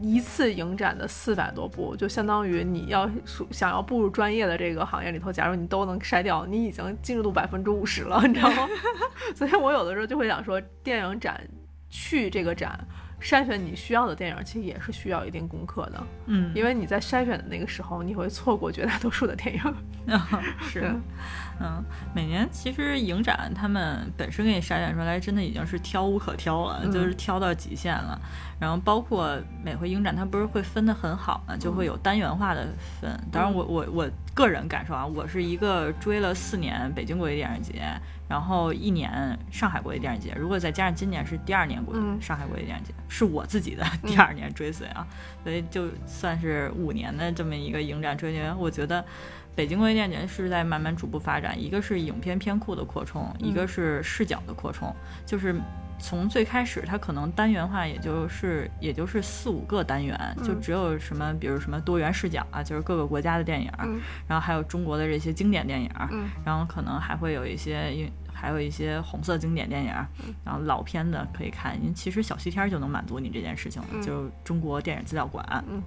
一次影展的四百多部，就相当于你要想要步入专业的这个行业里头，假如你都能筛掉，你已经进入度百分之五十了，你知道吗？<laughs> 所以我有的时候就会想说，电影展去这个展，筛选你需要的电影，其实也是需要一定功课的，嗯，因为你在筛选的那个时候，你会错过绝大多数的电影。<laughs> 是 <laughs> 对，嗯，每年其实影展他们本身给你筛选出来，真的已经是挑无可挑了，嗯就是挑到极限了。然后包括每回影展，它不是会分得很好嘛，就会有单元化的分。当然我，我我个人感受啊，我是一个追了四年北京国际电影节，然后一年上海国际电影节，如果再加上今年是第二年国嗯上海国际电影节，是我自己的 <laughs> 第二年追随啊，所以就算是五年的这么一个影展追随，我觉得。北京国际电影节是在慢慢逐步发展，一个是影片片库的扩充，一个是视角的扩充，就是从最开始它可能单元化，也就是也就是四五个单元，就只有什么比如什么多元视角啊，就是各个国家的电影，嗯。然后还有中国的这些经典电影，嗯。然后可能还会有一些因还有一些红色经典电影，然后老片的可以看，因为其实小西天儿就能满足你这件事情了，嗯。就是中国电影资料馆，嗯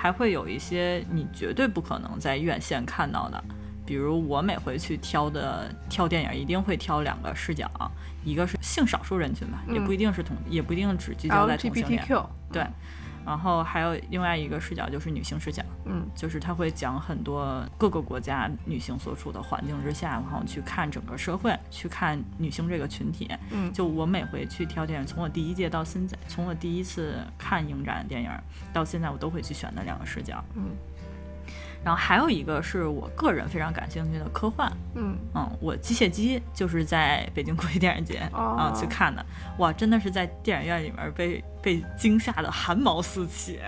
还会有一些你绝对不可能在院线看到的，比如我每回去挑的挑电影，一定会挑两个视角，一个是性少数人群吧，也嗯不一定是同，也不一定只聚焦在同性恋对。然后还有另外一个视角就是女性视角，嗯就是他会讲很多各个国家女性所处的环境之下，然后去看整个社会，去看女性这个群体。嗯就我每回去挑电影，从我第一届到现在，从我第一次看影展电影到现在，我都会去选那两个视角。嗯然后还有一个是我个人非常感兴趣的科幻，嗯。嗯，我机械姬就是在北京国际电影节啊、哦去看的，哇，真的是在电影院里面被被惊吓的汗毛四起，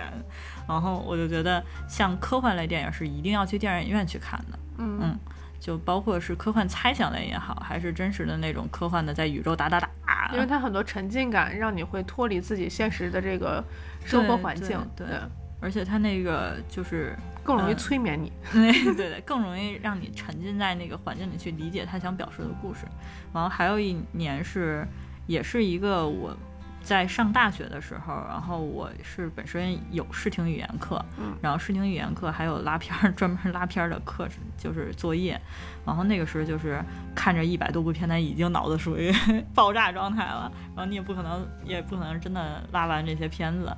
然后我就觉得像科幻类电影是一定要去电影院去看的，嗯。嗯就包括是科幻猜想类也好，还是真实的那种科幻的在宇宙打打打，因为它很多沉浸感，让你会脱离自己现实的这个生活环境，对。对而且它那个就是更容易嗯催眠你。<laughs> 对对对，更容易让你沉浸在那个环境里去理解他想表述的故事。然后还有一年是，也是一个我在上大学的时候，然后我是本身有视听语言课，嗯然后视听语言课还有拉片儿 <laughs> 专门拉片儿的课程，就是作业。然后那个时候就是看着一百多部片单，已经脑子属于 <laughs> 爆炸状态了，然后你也不可能也不可能真的拉完这些片子。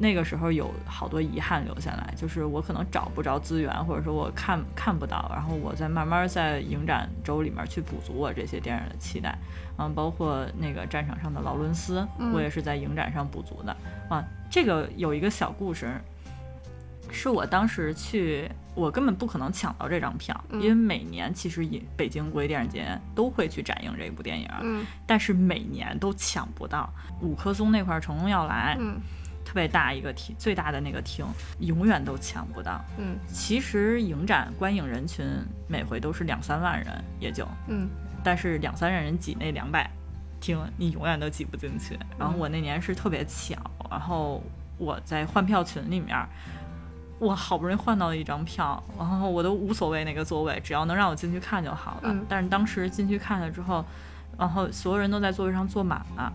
那个时候有好多遗憾留下来，就是我可能找不着资源，或者说我看看不到，然后我再慢慢在影展周里面去补足我这些电影的期待，嗯，包括那个战场上的劳伦斯，我也是在影展上补足的啊。这个有一个小故事，是我当时去，我根本不可能抢到这张票，因为每年其实也北京国际电影节都会去展映这部电影，嗯，但是每年都抢不到。五棵松那块成龙要来，嗯。特别大一个厅，最大的那个厅，永远都抢不到。嗯，其实影展观影人群每回都是两三万人，也就，嗯，但是两三万人挤那两百厅，你永远都挤不进去。然后我那年是特别巧，然后我在换票群里面，我好不容易换到了一张票，然后我都无所谓那个座位，只要能让我进去看就好了。但是当时进去看了之后，然后所有人都在座位上坐满了，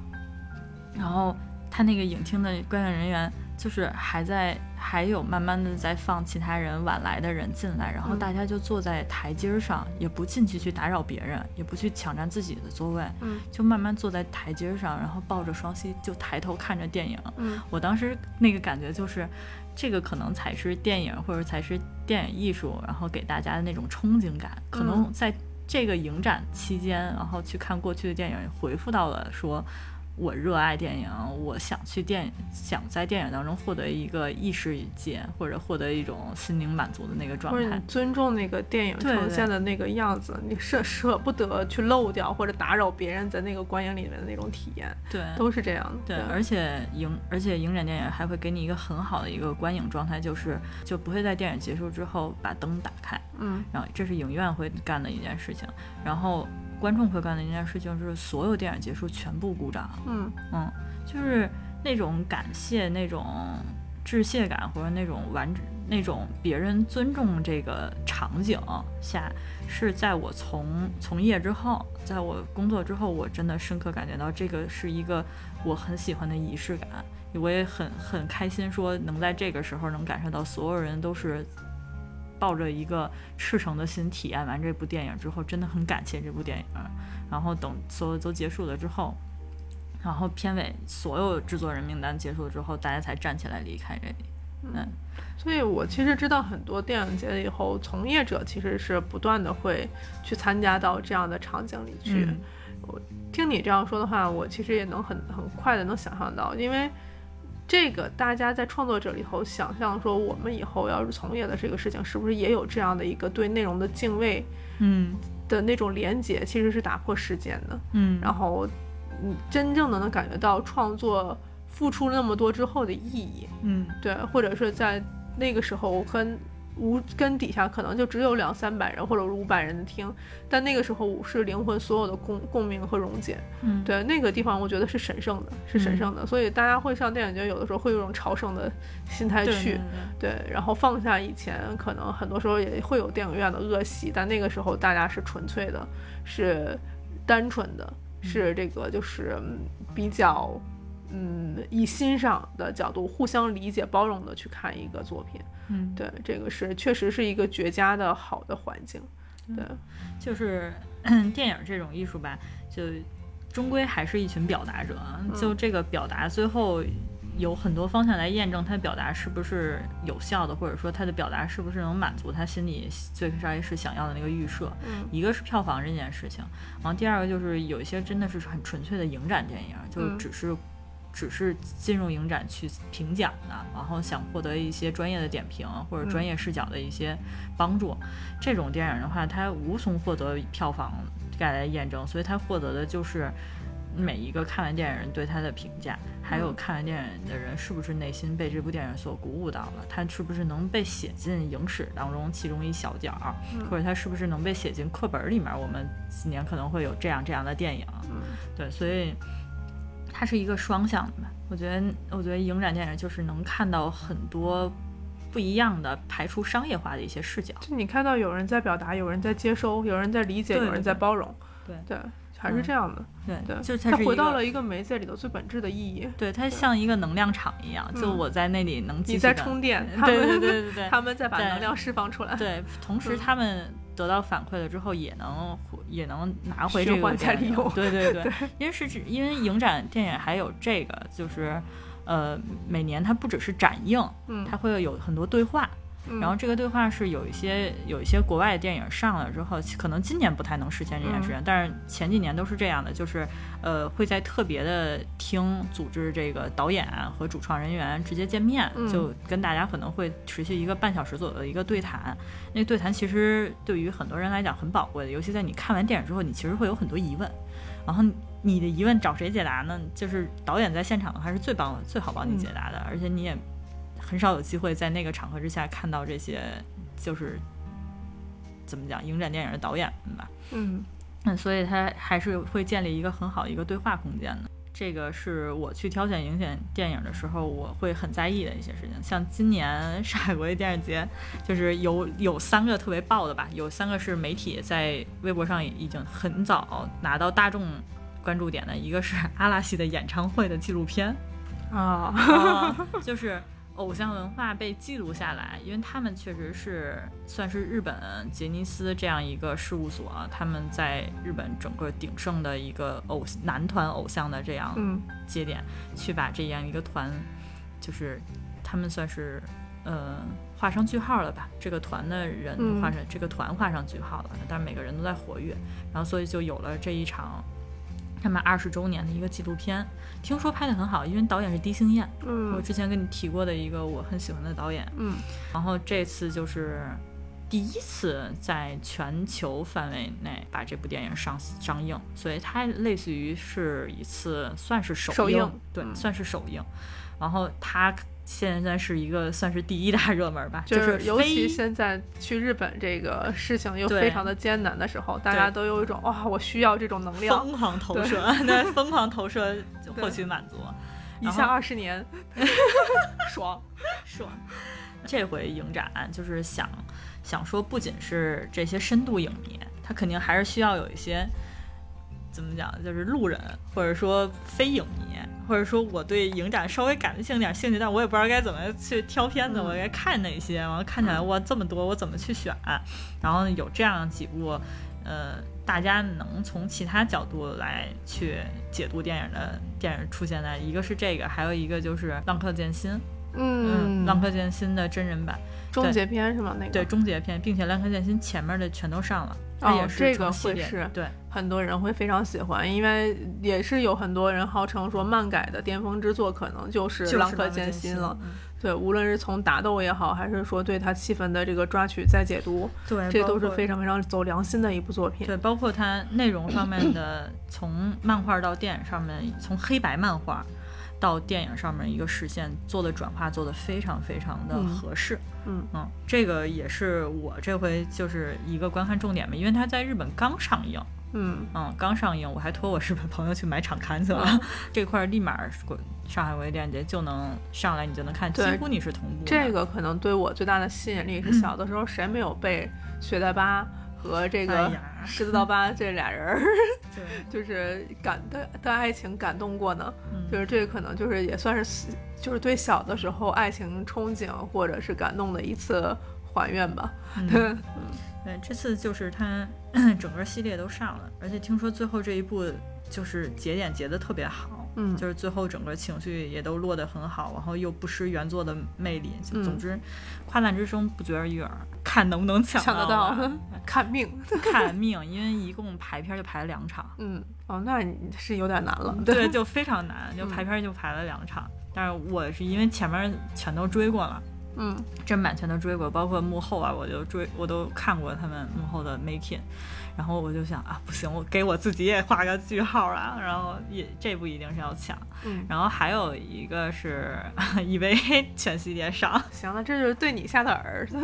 然后。他那个影厅的观影人员就是还在，还有慢慢的在放其他人晚来的人进来，然后大家就坐在台阶上，也不进去去打扰别人，也不去抢占自己的座位，嗯，就慢慢坐在台阶上，然后抱着双膝就抬头看着电影。嗯，我当时那个感觉就是，这个可能才是电影或者才是电影艺术，然后给大家的那种憧憬感。可能在这个影展期间，然后去看过去的电影，回复到了说。我热爱电影，我想去电，想在电影当中获得一个意识与界，或者获得一种心灵满足的那个状态。尊重那个电影呈现的那个样子，你舍舍不得去漏掉或者打扰别人在那个观影里面的那种体验。对，都是这样的。对，而且影，而且影展电影还会给你一个很好的一个观影状态，就是就不会在电影结束之后把灯打开。嗯，然后这是影院会干的一件事情，然后。观众会干的一件事情是，所有电影结束全部鼓掌。嗯嗯，就是那种感谢、那种致谢感，或者那种完整、那种别人尊重这个场景下，是在我从从业之后，在我工作之后，我真的深刻感觉到这个是一个我很喜欢的仪式感。我也很很开心，说能在这个时候能感受到所有人都是。抱着一个赤诚的心体验完这部电影之后，真的很感谢这部电影。然后等所有都结束了之后，然后片尾所有制作人名单结束了之后，大家才站起来离开这里。嗯，所以我其实知道很多电影节以后，从业者其实是不断的会去参加到这样的场景里去。我听你这样说的话，我其实也能很很快的能想象到，因为。这个大家在创作者里头想象说，我们以后要是从业的这个事情，是不是也有这样的一个对内容的敬畏，嗯，的那种连接，其实是打破时间的，嗯，然后，你真正的能感觉到创作付出那么多之后的意义，嗯，对，或者是在那个时候和。无跟底下可能就只有两三百人或者五百人的听，但那个时候是灵魂所有的共共鸣和溶解。嗯，对，那个地方我觉得是神圣的，是神圣的，所以大家会上电影节，有的时候会有种朝圣的心态去，对，然后放下以前可能很多时候也会有电影院的恶习，但那个时候大家是纯粹的，是单纯的，是这个就是比较。嗯，以欣赏的角度互相理解、包容的去看一个作品，嗯，对，这个是确实是一个绝佳的好的环境，对，就是 <clears throat> 电影这种艺术吧，就终归还是一群表达者，就这个表达最后有很多方向来验证他表达是不是有效的，或者说他的表达是不是能满足他心里最开始想要的那个预设，嗯，一个是票房这件事情，然后第二个就是有一些真的是很纯粹的影展电影，就只是。只是进入影展去评奖的，然后想获得一些专业的点评或者专业视角的一些帮助，这种电影的话，它无从获得票房带来的验证，所以它获得的就是每一个看完电影人对它的评价，还有看完电影的人是不是内心被这部电影所鼓舞到了，他是不是能被写进影史当中其中一小角，或者他是不是能被写进课本里面？我们今年可能会有这样这样的电影，对，所以。它是一个双向的吧？我觉得，我觉得影展电影就是能看到很多不一样的、排除商业化的一些视角。就你看到有人在表达，有人在接收，有人在理解，有人在包容。对对，还是这样的。对对，就它回到了一个媒介里头最本质的意义。对，它像一个能量场一样，就我在那里能你在充电，<laughs> 对对对对对，<laughs> 他们在把能量释放出来。对，<laughs> 同时他们。得到反馈了之后，也能也能拿回这个再利用。对 <laughs> 对对，因为是指因为影展电影还有这个，就是呃，每年它不只是展映，嗯它会有很多对话。嗯。然后这个对话是有一些有一些国外的电影上了之后，可能今年不太能实现这件事情，但是前几年都是这样的，就是呃会在特别的厅组织这个导演和主创人员直接见面，嗯。就跟大家可能会持续一个半小时左右的一个对谈。那个对谈其实对于很多人来讲很宝贵的，尤其在你看完电影之后，你其实会有很多疑问，然后你的疑问找谁解答呢？就是导演在现场的话是最帮最好帮你解答的，而且你也很少有机会在那个场合之下看到这些，就是怎么讲影展电影的导演们吧。嗯嗯，所以他还是会建立一个很好的一个对话空间的。这个是我去挑选影选电影的时候，我会很在意的一些事情。像今年 <laughs> 上海国际电影节，就是有有三个特别爆的吧，有三个是媒体在微博上已经很早拿到大众关注点的，一个是阿拉西的演唱会的纪录片，啊，啊，就是偶像文化被记录下来，因为他们确实是算是日本杰尼斯这样一个事务所，他们在日本整个鼎盛的一个偶男团偶像的这样嗯节点，去把这样一个团，就是他们算是呃画上句号了吧？这个团的人嗯画上、这个团画上句号了，但是每个人都在活跃，然后所以就有了这一场。他们二十周年的一个纪录片，听说拍得很好，因为导演是低星彦，我嗯之前跟你提过的一个我很喜欢的导演，嗯然后这次就是第一次在全球范围内把这部电影上上映，所以它类似于是一次算是首映，首映对，嗯算是首映。然后它现在是一个算是第一大热门吧，就就是尤其现在去日本这个事情又非常的艰难的时候，大家都有一种哇，我需要这种能量，疯狂投射，<laughs> 对，疯狂投射获取满足。一下二十年，<laughs> 爽，爽。这回影展就是想想说，不仅是这些深度影迷，他肯定还是需要有一些怎么讲，就是路人或者说非影迷，或者说我对影展稍微感兴点兴趣，但我也不知道该怎么去挑片子，嗯我该看哪些，然后看起来哇这么多，我怎么去选？然后有这样几部。呃，大家能从其他角度来去解读电影的电影出现在，一个是这个，还有一个就是《浪客剑心》，嗯，《浪客剑心》的真人版，终结篇是吗？那个对终结篇，并且《浪客剑心》前面的全都上了，它哦这个会是对很多人会非常喜欢，因为也是有很多人号称说漫改的巅峰之作可能就是就是《浪客剑剑心》了。嗯对，无论是从打斗也好，还是说对他气氛的这个抓取再解读，对，这都是非常非常走良心的一部作品。对，包括它内容上面的，从漫画到电影上面，从黑白漫画到电影上面一个实现做的转化做的非常非常的嗯合适。嗯嗯，这个也是我这回就是一个观看重点吧，因为它在日本刚上映，嗯嗯，刚上映，我还托我日本朋友去买场刊去了，这块儿立马上海国际电影节就能上来，你就能看，几乎你是同步的。这个可能对我最大的吸引力是小的时候谁没有被雪代巴和这个哎呀 <laughs> 狮子刀疤这俩人儿，<laughs> 就是感的的爱情感动过呢？嗯就是这可能就是也算是就是对小的时候爱情憧憬或者是感动的一次还愿吧。<laughs> 嗯对，这次就是他 <clears throat> 整个系列都上了，而且听说最后这一部就是节点结的特别好，嗯就是最后整个情绪也都落得很好，然后又不失原作的魅力，总之，夸赞之声不绝于耳，看能不能抢抢得到 <laughs> 看命。<laughs> 看命，因为一共排片就排了两场，嗯，哦，那是有点难了。对，就非常难，就嗯排片就排了两场，但是我是因为前面全都追过了。嗯真版全都追过，包括幕后啊，我就追，我都看过他们幕后的 making，然后我就想啊，不行，我给我自己也画个句号啊，然后也这部一定是要抢，嗯，然后还有一个是 <laughs> 以为全系列上，行了，这就是对你下的饵。<laughs>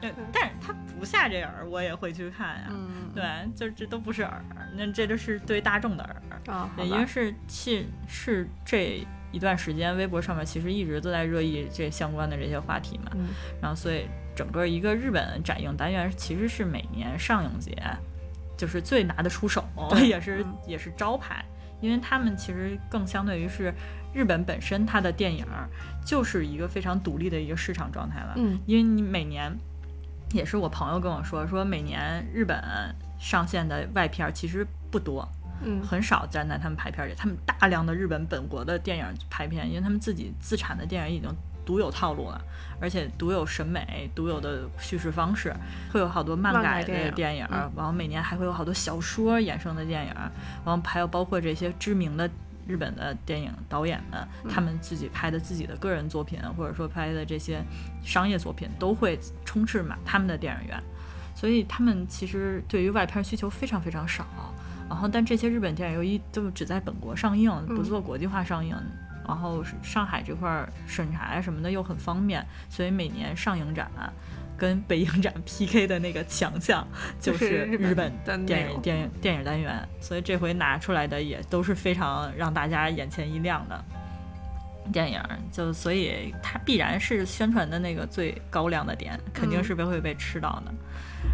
对但是他不下这饵，我也会去看呀。嗯，对，就这都不是饵，那这就是对大众的饵。啊，好对，因为。是是是这一段时间，微博上面其实一直都在热议这相关的这些话题嘛。嗯然后所以整个一个日本展映单元其实是每年上影节就是最拿得出手，也是嗯也是招牌，因为他们其实更相对于是日本本身它的电影儿就是一个非常独立的一个市场状态了，嗯因为你每年也是我朋友跟我说说每年日本上线的外片儿其实不多。嗯很少站在他们排片里。他们大量的日本本国的电影排片，因为他们自己自产的电影已经独有套路了，而且独有审美、独有的叙事方式，会有好多漫漫改的电影，嗯然后每年还会有好多小说衍生的电影，然后还有包括这些知名的。日本的电影导演们，他们自己拍的自己的个人作品，或者说拍的这些商业作品，都会充斥满他们的电影院。所以他们其实对于外片需求非常非常少。然后，但这些日本电影由于就只在本国上映，不做国际化上映，然后上海这块儿审查呀什么的又很方便，所以每年上影展跟北影展 <laughs> PK 的那个强项就就是是日本的电影电影电影单元，所以这回拿出来的也都是非常让大家眼前一亮的。电影就所以它必然是宣传的那个最高亮的点，肯定是被会被吃到的。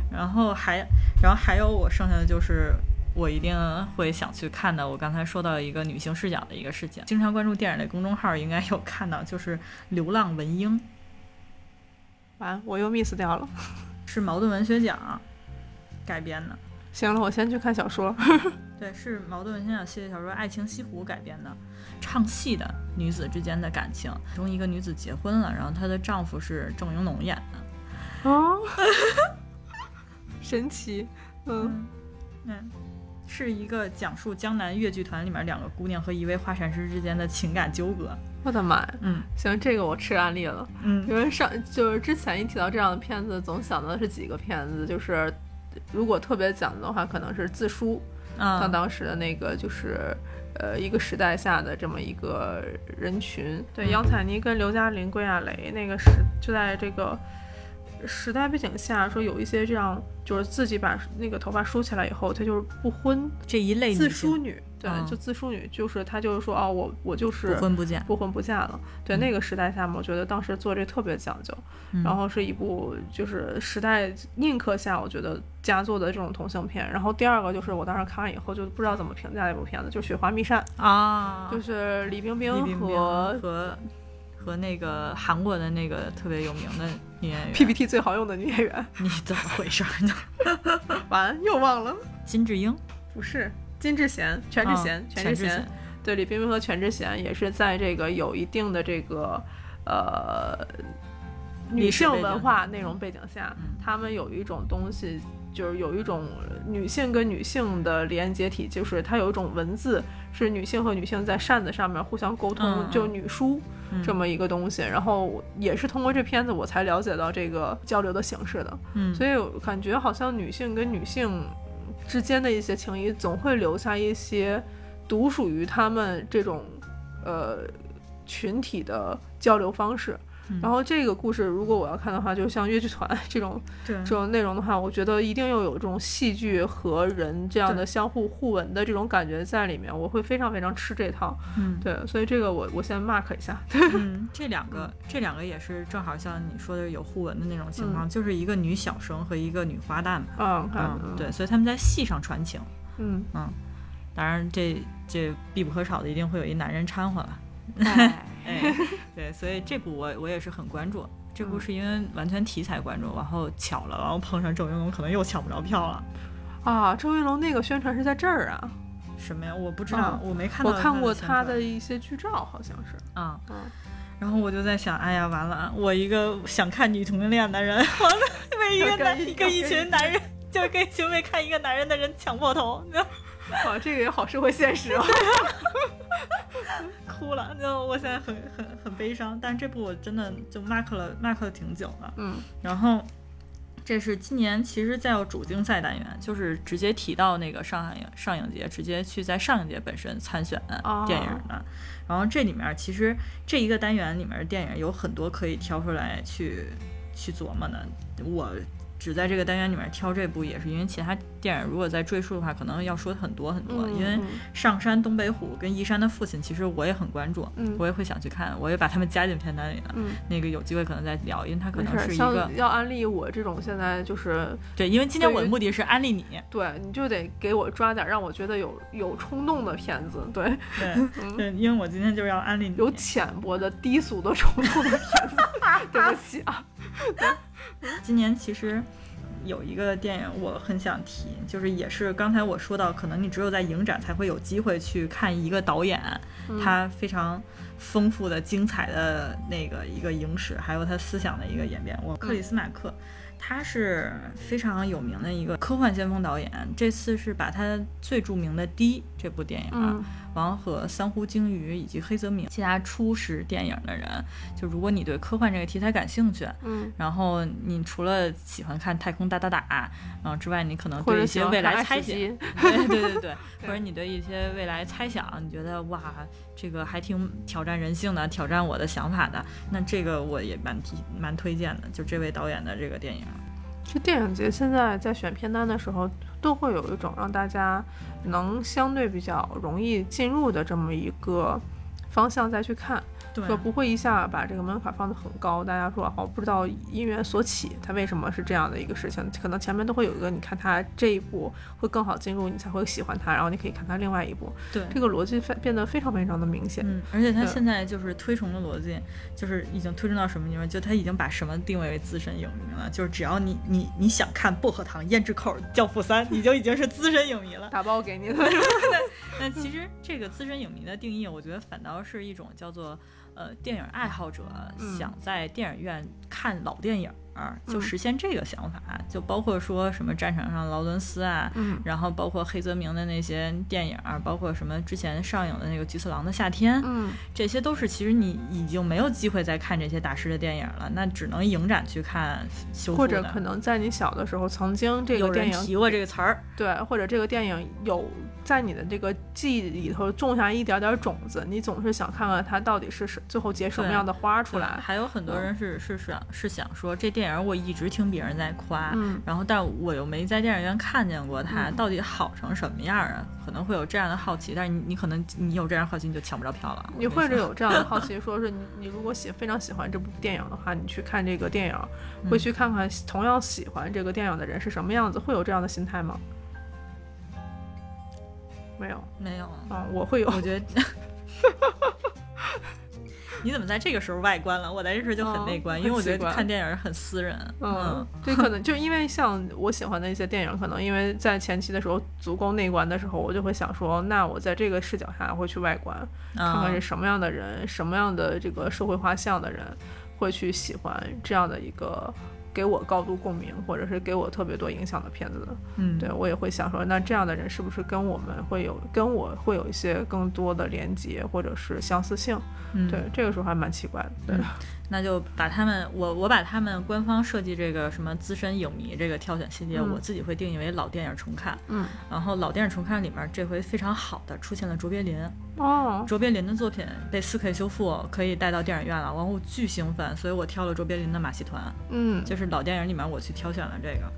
然后还然后还有我剩下的就是我一定会想去看的。我刚才说到一个女性视角的一个事情，经常关注电影类公众号应该有看到，就是《流浪文英》完，我又 miss 掉了。是茅盾文学奖改编的。行了，我先去看小说。<laughs> 对，是茅盾文学奖系列小说《爱情西湖》改编的，唱戏的女子之间的感情。其中一个女子结婚了，然后她的丈夫是郑云龙演的。哦，<laughs> 神奇。嗯嗯，是一个讲述江南越剧团里面两个姑娘和一位画禅师之间的情感纠葛。我的妈呀！嗯行，这个我吃安利了。嗯因为上就是之前一提到这样的片子，总想到的是几个片子，就是如果特别讲的话，可能是自书，像啊当时的那个就是。呃，一个时代下的这么一个人群，对，嗯杨采妮跟刘嘉玲、归亚蕾那个时就在这个时代背景下，说有一些这样，就是自己把那个头发梳起来以后，她就是不婚这一类自梳女，对，嗯就自梳女，就是她就是说哦，我我就是不婚不嫁。不婚不嫁了。对、嗯那个时代下嘛，我觉得当时做这特别讲究，嗯然后是一部就是时代印刻下我觉得佳作的这种同性片。然后第二个就是我当时看完以后就不知道怎么评价那部片子，就是《雪花秘扇》，啊，就是李冰冰李冰冰和和和那个韩国的那个特别有名的女演员 PPT 最好用的女演员。<laughs> 你怎么回事儿呢？<laughs> 完又忘了，金智英，不是金智贤，全智贤，啊全智贤全智贤。对，李冰冰和全智贤也是在这个有一定的这个呃女性文化内容背景下，嗯他们有一种东西，就是有一种女性跟女性的连接体，就是它有一种文字是女性和女性在扇子上面互相沟通，就女书嗯这么一个东西。然后也是通过这片子我才了解到这个交流的形式的。嗯，所以我感觉好像女性跟女性之间的一些情谊，总会留下一些独属于她们这种呃群体的交流方式。嗯然后这个故事，如果我要看的话，就像越剧团 <laughs> 这种这种内容的话，我觉得一定要有这种戏剧和人这样的相互互文的这种感觉在里面，我会非常非常吃这套。嗯对，所以这个我我先 mark 一下。<laughs> 嗯，这两个这两个也是正好像你说的有互文的那种情况，就是一个女小生和一个女花旦嘛。嗯，嗯，对，，所以他们在戏上传情。嗯，当然这这必不可少的一定会有一男人掺和了。哎，<laughs> 哎，对，所以这部我我也是很关注。这部是因为完全题材关注，然后巧了，然后碰上郑云龙，可能又抢不着票了。啊，周云龙那个宣传是在这儿啊。什么呀？我不知道，嗯我没看到。我看过他他的一些剧照，好像是。啊、嗯，然后我就在想，哎呀，完了，我一个想看女同性恋的人，完了被一个男跟一个一群男人，就跟一群为看一个男人的人抢破头，<laughs> 哇，这个也好社会现实哦。<laughs> <laughs> 哭了，就我现在很很很悲伤。但是这部我真的就 mark 了 mark 了挺久了。嗯然后这是今年其实再有主竞赛单元，就是直接提到那个上海上影节，直接去在上影节本身参选哦电影的。然后这里面其实这一个单元里面的电影有很多可以挑出来去去琢磨的。我只在这个单元里面挑这部，也是因为其他电影如果再赘述的话，可能要说很多很多。嗯因为嗯上山东北虎跟一山的父亲，其实我也很关注，嗯我也会想去看，我也把他们加进片单里了。嗯，那个有机会可能再聊，因为它可。能是一个要安利我这种现在就是，对，因为今天我的目的是安利你，对，你就得给我抓点让我觉得有有冲动的片子，对，对嗯对，因为我今天就是要安利你。有浅薄的低俗的冲动的片子。<laughs> 对不起啊。<laughs> <laughs> 今年其实有一个电影我很想提，就是也是刚才我说到，可能你只有在影展才会有机会去看一个导演，他非常丰富的、精彩的那个一个影史，还有他思想的一个演变。我克里斯马克。他是非常有名的一个科幻先锋导演，这次是把他最著名的《低》这部电影啊。王和三湖鲸鱼以及黑泽明，其他初识电影的人，就如果你对科幻这个题材感兴趣，嗯，然后你除了喜欢看太空打打打，嗯之外，你可能对一些未来猜想，对对对对，<laughs> 或者你对一些未来猜想，你觉得哇，这个还挺挑战人性的，挑战我的想法的，那这个我也蛮提蛮推荐的，就这位导演的这个电影。这电影节现在在选片单的时候，都会有一种让大家能相对比较容易进入的这么一个方向再去看。就不会一下把这个门槛放得很高，大家说哦，不知道因缘所起，它为什么是这样的一个事情？可能前面都会有一个，你看它这一步会更好进入，你才会喜欢它，然后你可以看它另外一步。对，这个逻辑非变得非常非常的明显。嗯，而且它现在就是推崇的逻辑，就是已经推崇到什么地方？就它已经把什么定位为资深影迷了？就是只要你你你想看薄荷糖、胭脂扣、教父三，你就已经是资深影迷了。打包给你的。<laughs> 那其实这个资深影迷的定义，我觉得反倒是一种叫做。呃，电影爱好者想在电影院看老电影。就实现这个想法，就包括说什么战场上劳伦斯啊，然后包括黑泽明的那些电影，包括什么之前上映的那个菊次郎的夏天，嗯，这些都是其实你已经没有机会再看这些大师的电影了，那只能影展去看修复或者可能在你小的时候曾经这个电影提过这个词儿，对，或者这个电影有在你的这个记忆里头种下一点点种子，你总是想看看它到底是什最后结什么样的花出来。还有很多人是是想是想说这电影。我一直听别人在夸，然后但我又没在电影院看见过它，到底好成什么样啊？可能会有这样的好奇，但是你你可能你有这样好奇，你就抢不着票了。你或者有这样的好奇，<laughs> 说是你你如果喜非常喜欢这部电影的话，你去看这个电影，会去看看同样喜欢这个电影的人是什么样子，会有这样的心态吗？没有，没有啊，我会有，我觉得。<laughs> 你怎么在这个时候外观了？我在这时候就很内观，因为我觉得看电影很私人。嗯，对可能就因为像我喜欢的一些电影，可能因为在前期的时候足够内观的时候，我就会想说，那我在这个视角下会去外观，看看是什么样的人，什么样的这个社会画像的人会去喜欢这样的一个。给我高度共鸣，或者是给我特别多影响的片子的，嗯，对我也会想说，那这样的人是不是跟我们会有跟我会有一些更多的连接，或者是相似性？嗯，对，这个时候还蛮奇怪的，对。<laughs> 那就把他们，我我把他们官方设计这个什么资深影迷这个挑选系列，我自己会定义为老电影重看。嗯，然后老电影重看里面，这回非常好的出现了卓别林。哦，卓别林的作品被 4K 修复，可以带到电影院了，然后巨兴奋，所以我挑了卓别林的《马戏团》。嗯，就是老电影里面我去挑选了这个，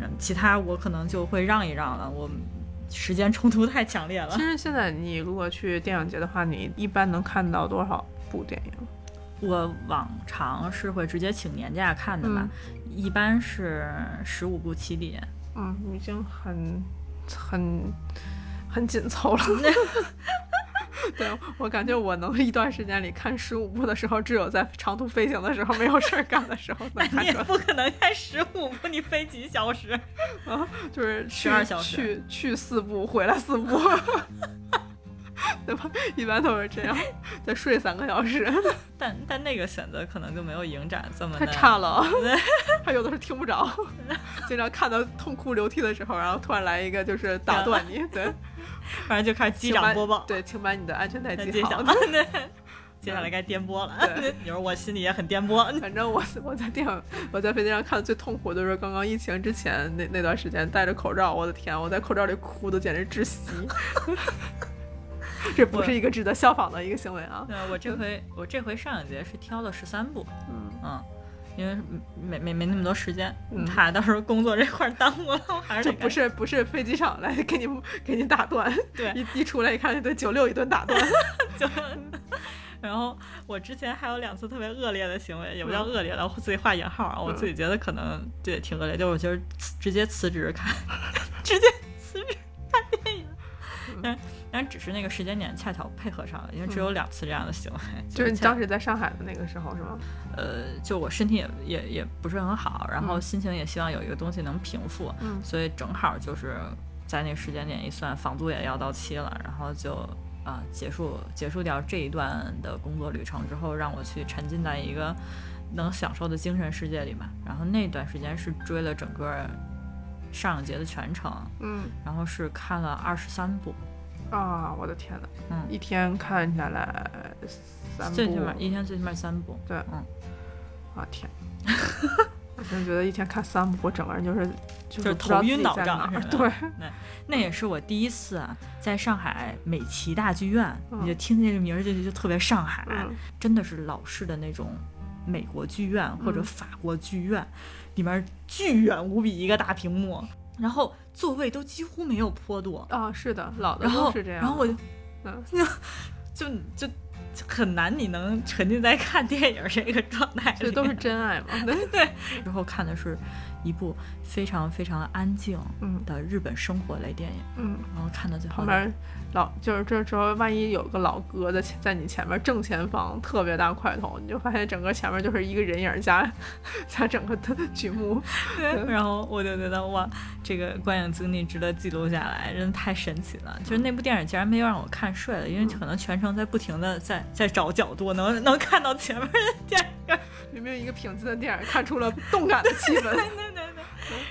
嗯，其他我可能就会让一让了，我时间冲突太强烈了。其实现在你如果去电影节的话，你一般能看到多少部电影？我往常是会直接请年假看的吧，一般是十五部起点。嗯，已经很很很紧凑了。<laughs> 对我感觉我能一段时间里看十五部的时候，只有在长途飞行的时候没有事儿干的时候能看。你也不可能看十五部，你飞几小时？啊，就是十二小时，去去四部，回来四部。<laughs> <laughs> 对吧？一般都是这样，再睡三个小时。<laughs> 但但那个选择可能就没有影展这么太差了。<laughs> 他有的是听不着，经常看到痛哭流涕的时候，然后突然来一个就是打断你，对，反正就开始机长播报。对，请把你的安全带系好。接下来该颠簸了。你说我心里也很颠簸。反正我我在电影我在飞机上看的最痛苦的就是刚刚疫情之前那那段时间戴着口罩，我的天，我在口罩里哭的简直窒息。这不是一个值得效仿的一个行为啊！对，我这回我这回上影节是挑了十三部，嗯嗯，因为没没没那么多时间，怕到时候工作这块耽误了，还是不是不是飞机场来给你给你打断，对，一一出来一看，对九六一顿打断，<laughs> 九六。然后我之前还有两次特别恶劣的行为，也不叫恶劣了，我自己画引号啊，我自己觉得可能对挺恶劣，就是我就是直接辞职看，<laughs> 直接辞职看电影，但。但只是那个时间点恰巧配合上了，因为只有两次这样的行为。就是你当时在上海的那个时候是吗？呃，就我身体也也也不是很好，然后嗯心情也希望有一个东西能平复，嗯所以正好就是在那个时间点一算，房租也要到期了，然后就啊、结束结束掉这一段的工作旅程之后，让我去沉浸在一个能享受的精神世界里嘛。然后那段时间是追了整个上影节的全程，嗯然后是看了二十三部，啊，我的天呐，嗯。一天看下来三部。最起码一天最起码三部。对，嗯，啊天，我真的觉得一天看三部，我整个人就是就就是头晕脑胀对，<laughs> 那也是我第一次啊，在上海美琪大剧院，嗯。你就听这个名儿就就特别上海，嗯。真的是老式的那种美国剧院或者嗯。法国剧院，里面巨远无比一个大屏幕，然后座位都几乎没有坡度，啊，是的，老的都是这样。然后我就嗯。<laughs> 就就就很难你能沉浸在看电影这个状态里，这都是真爱嘛？<laughs> 对，之后看的是一部非常非常安静嗯的日本生活类电影，嗯，然后看到最后旁边老就是这时候万一有个老哥在前在你前面正前方特别大块头，你就发现整个前面就是一个人影加 <laughs> 加整个的 <laughs> 剧目。对，然后我就觉得哇，这个观影经历值得记录下来，真的太神奇了。就是那部电影竟然没有让我看睡了，因为可能全程在不停的在在找角度，能能看到前面的电影。<laughs> 明明一个平静的电影，看出了动感的气氛。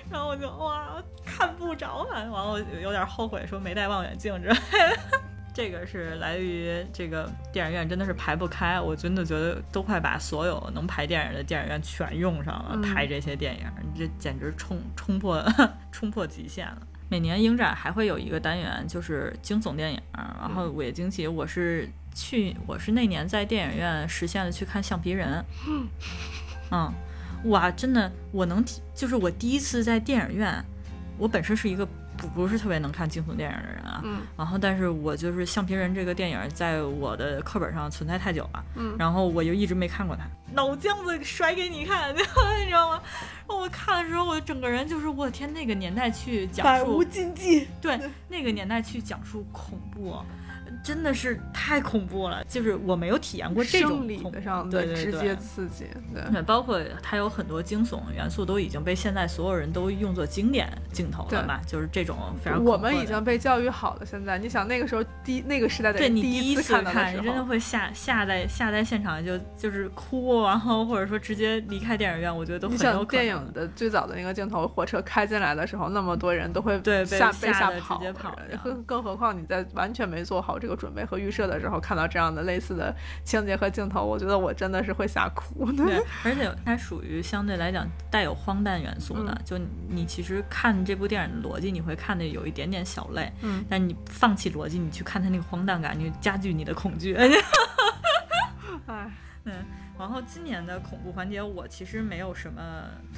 然后我就哇看不着了，完了我有点后悔说没带望远镜之类的。<laughs> 这个是来自于这个电影院真的是排不开，我真的觉得都快把所有能排电影的电影院全用上了，嗯排这些电影，这简直冲冲破 <laughs> 冲破极限了。每年影展还会有一个单元，就是惊悚电影，然后午夜惊奇，我是去，我是那年在电影院实现了去看《橡皮人》，<laughs> 嗯，哇，真的，我能体，就是我第一次在电影院，我本身是一个不不是特别能看惊悚电影的人啊，嗯然后但是我就是《橡皮人》这个电影在我的课本上存在太久了，嗯然后我就一直没看过它，脑浆子甩给你看，<laughs> 你知道吗？我看的时候，我整个人就是我天，那个年代去讲述无禁忌。对那个年代去讲述恐怖，真的是太恐怖了。就是我没有体验过这种生理上的直接刺激，对，对，包括它有很多惊悚元素都已经被现在所有人都用作经典镜头了嘛，就是这种非常我们已经被教育好了。现在你想那个时候第那个时代的人对你一次看到，的时候，真的会吓吓在吓在现场就就是哭，然后或者说直接离开电影院，我觉得都很有可能。电影的最早的那个镜头，火车开进来的时候，那么多人都会对被吓被吓得跑，直接跑更更何况你在完全没做好这个准备和预设的时候，看到这样的类似的情节和镜头，我觉得我真的是会吓哭。对，<laughs> 而且它属于相对来讲带有荒诞元素的，嗯就你其实看这部电影的逻辑，你会看的有一点点小累，嗯，但你放弃逻辑，你去看它那个荒诞感，你就加剧你的恐惧。<laughs> 哎，嗯，然后今年的恐怖环节，我其实没有什么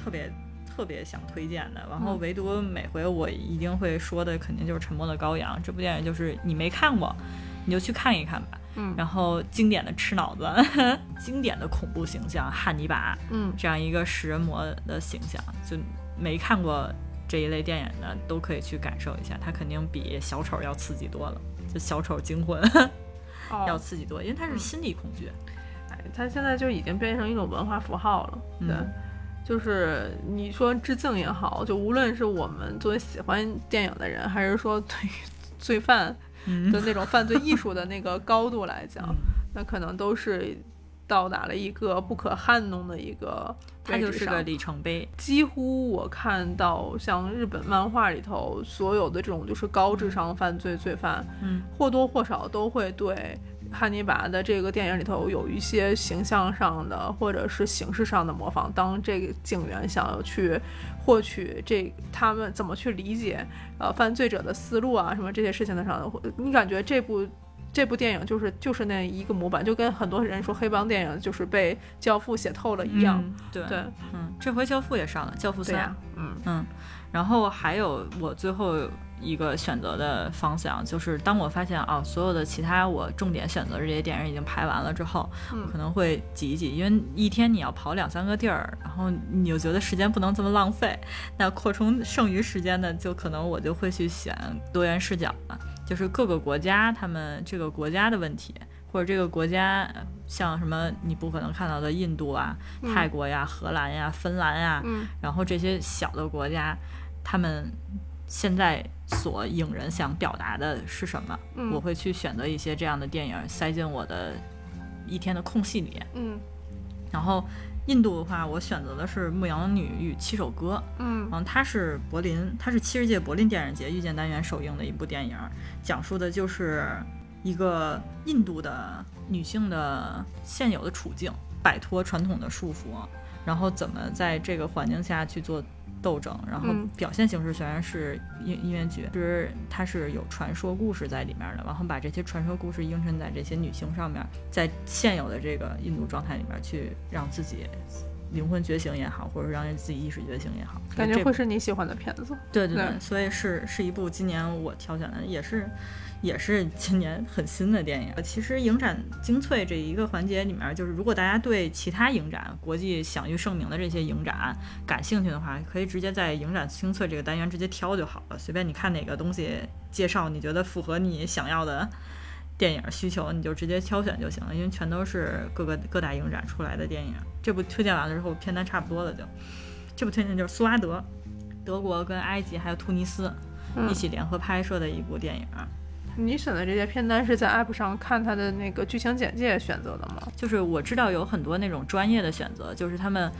特别特别想推荐的，然后嗯唯独每回我一定会说的，肯定就是《沉默的羔羊》这部电影，就是你没看过，你就去看一看吧。嗯然后经典的吃脑子，<laughs> 经典的恐怖形象汉尼拔，嗯这样一个食人魔的形象，就没看过这一类电影的都可以去感受一下，它肯定比小丑要刺激多了。就小丑惊魂 <laughs> 要哦，刺激多，因为它是心理恐惧。哎，它现在就已经变成一种文化符号了，对。嗯就是你说致敬也好，就无论是我们作为喜欢电影的人，还是说对于罪犯嗯的那种犯罪艺术的那个高度来讲，嗯那可能都是到达了一个不可撼动的一个它就是个里程碑。几乎我看到像日本漫画里头所有的这种就是高智商犯罪罪犯，嗯或多或少都会对汉尼拔的这个电影里头有一些形象上的或者是形式上的模仿。当这个警员想要去获取这他们怎么去理解呃犯罪者的思路啊什么这些事情的上，你感觉这部。这部电影就是就是那一个模板，就跟很多人说黑帮电影就是被《教父》写透了一样。嗯对对嗯，这回《教父》也上了，《教父三对、》嗯嗯，然后还有我最后一个选择的方向，就是当我发现哦，所有的其他我重点选择的这些电影已经排完了之后，嗯。可能会挤一挤，因为一天你要跑两三个地儿，然后你又觉得时间不能这么浪费，那扩充剩余时间呢，就可能我就会去选多元视角了。就是各个国家他们这个国家的问题，或者这个国家像什么你不可能看到的印度啊、泰国呀、荷兰呀、芬兰呀，嗯。然后这些小的国家，他们现在所影人想表达的是什么？嗯我会去选择一些这样的电影塞进我的一天的空隙里。嗯然后印度的话，我选择的是《牧羊女与七首歌》。嗯嗯，它是柏林，它是七十届柏林电影节遇见单元首映的一部电影，讲述的就是一个印度的女性的现有的处境，摆脱传统的束缚，然后怎么在这个环境下去做斗争，然后嗯。表现形式虽然是音音乐剧，是它是有传说故事在里面的，然后把这些传说故事映衬在这些女性上面，在现有的这个印度状态里面去让自己灵魂觉醒也好，或者让自己意识觉醒也好，感觉会是你喜欢的片子。对对对，对所以是是一部今年我挑选的，也是也是今年很新的电影。其实影展精粹这一个环节里面，就是如果大家对其他影展、国际享誉盛名的这些影展感兴趣的话，可以直接在影展精粹这个单元直接挑就好了，随便你看哪个东西介绍，你觉得符合你想要的。电影需求你就直接挑选就行了，因为全都是各个各大影展出来的电影。这部推荐完了之后，片单差不多了就。这部推荐就是苏阿德，德国跟埃及还有突尼斯嗯一起联合拍摄的一部电影。你选的这些片单是在 App 上看它的那个剧情简介选择的吗？就是我知道有很多那种专业的选择，就是他们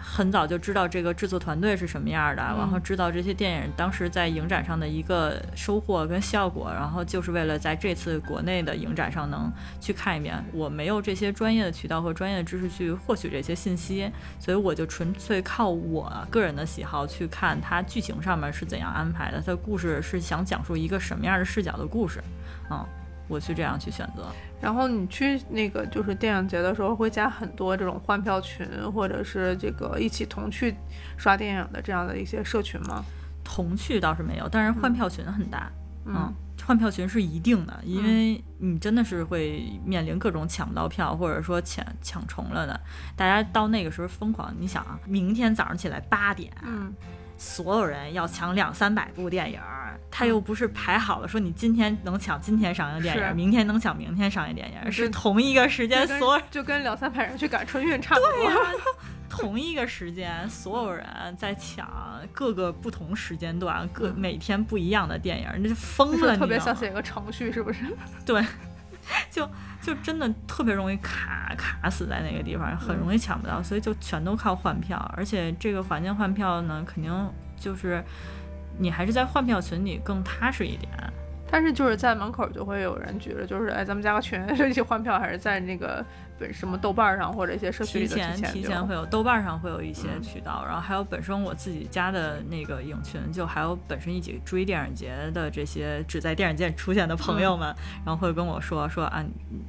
很早就知道这个制作团队是什么样的，嗯然后知道这些电影当时在影展上的一个收获跟效果，然后就是为了在这次国内的影展上能去看一遍。我没有这些专业的渠道和专业的知识去获取这些信息，所以我就纯粹靠我个人的喜好去看它剧情上面是怎样安排的，它的故事是想讲述一个什么样的视角的故事，嗯，我去这样去选择。然后你去那个就是电影节的时候，会加很多这种换票群，或者是这个一起同去刷电影的这样的一些社群吗？同去倒是没有，但是换票群很大。嗯换票群是一定的，因为你真的是会面临各种抢不到票，或者说抢抢重了的。大家到那个时候疯狂，你想啊，明天早上起来八点，嗯所有人要抢两三百部电影儿，他又不是排好了说你今天能抢今天上映电影，明天能抢明天上映电影是同一个时间所有就跟两三百人去赶春运差不多。<laughs> 同一个时间，所有人在抢各个不同时间段，各嗯每天不一样的电影儿，那就疯了，就是特别你知道吗像写个程序，是不是？<laughs> 对，就就真的特别容易卡卡死在那个地方，很容易抢不到，所以就全都靠换票。而且这个环境换票呢，肯定就是你还是在换票群里更踏实一点。但是就是在门口就会有人举着，就是哎，咱们加个群，就 <laughs> 一起换票，还是在那个本什么豆瓣上或者一些社区里提前前提前会有豆瓣上会有一些嗯渠道，然后还有本身我自己加的那个影群，就还有本身一起追电影节的这些只在电影节出现的朋友们，然后会跟我说说啊，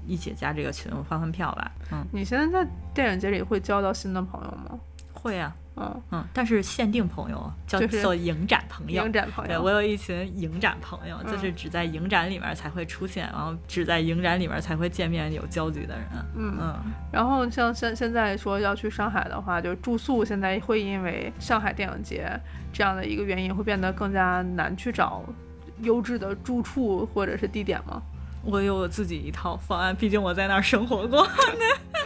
一起加这个群换换票吧。嗯，你现在在电影节里会交到新的朋友吗？会啊，嗯，嗯，但是限定朋友叫就是做影展朋友。影展朋友。对我有一群影展朋友，嗯就是只在影展里面才会出现，然后只在影展里面才会见面有交集的人。嗯嗯，然后像现现在说要去上海的话，就住宿现在会因为上海电影节这样的一个原因，会变得更加难去找优质的住处或者是地点吗？我有我自己一套方案，毕竟我在那儿生活过。<laughs>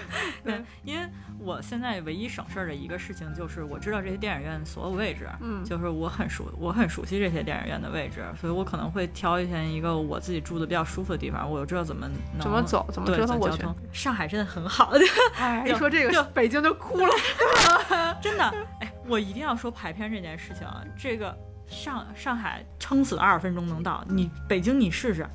<laughs> 对，因为我现在唯一省事儿的一个事情就是我知道这些电影院所有位置，嗯就是我很熟，我很熟悉这些电影院的位置，所以我可能会挑一天一个我自己住的比较舒服的地方，我就知道怎么能怎么走怎么对折腾过去。上海真的很好，<laughs> 哎，一说这就个，北京就哭了。<laughs> 真的，哎，我一定要说排片这件事情啊，这个上上海撑死二十分钟能到，你北京你试试，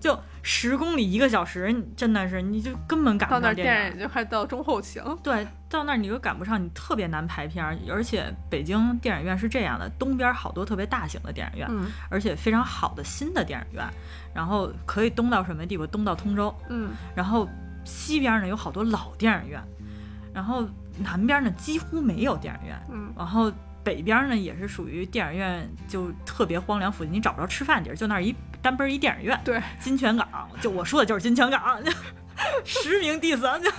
就十公里一个小时，你真的是你就根本赶不到那儿上电影。电影就快到中后期了。对，到那儿你又赶不上，你特别难排片儿，而且北京电影院是这样的，东边好多特别大型的电影院，嗯而且非常好的新的电影院，然后可以东到什么地步？东到通州，嗯然后西边呢有好多老电影院，然后南边呢几乎没有电影院，嗯然后北边呢也是属于电影院就特别荒凉，附近你找不着吃饭地儿，就那儿一单奔儿一电影院。对，金泉港，就我说的就是金泉港，<laughs> 就实名 diss 啊，就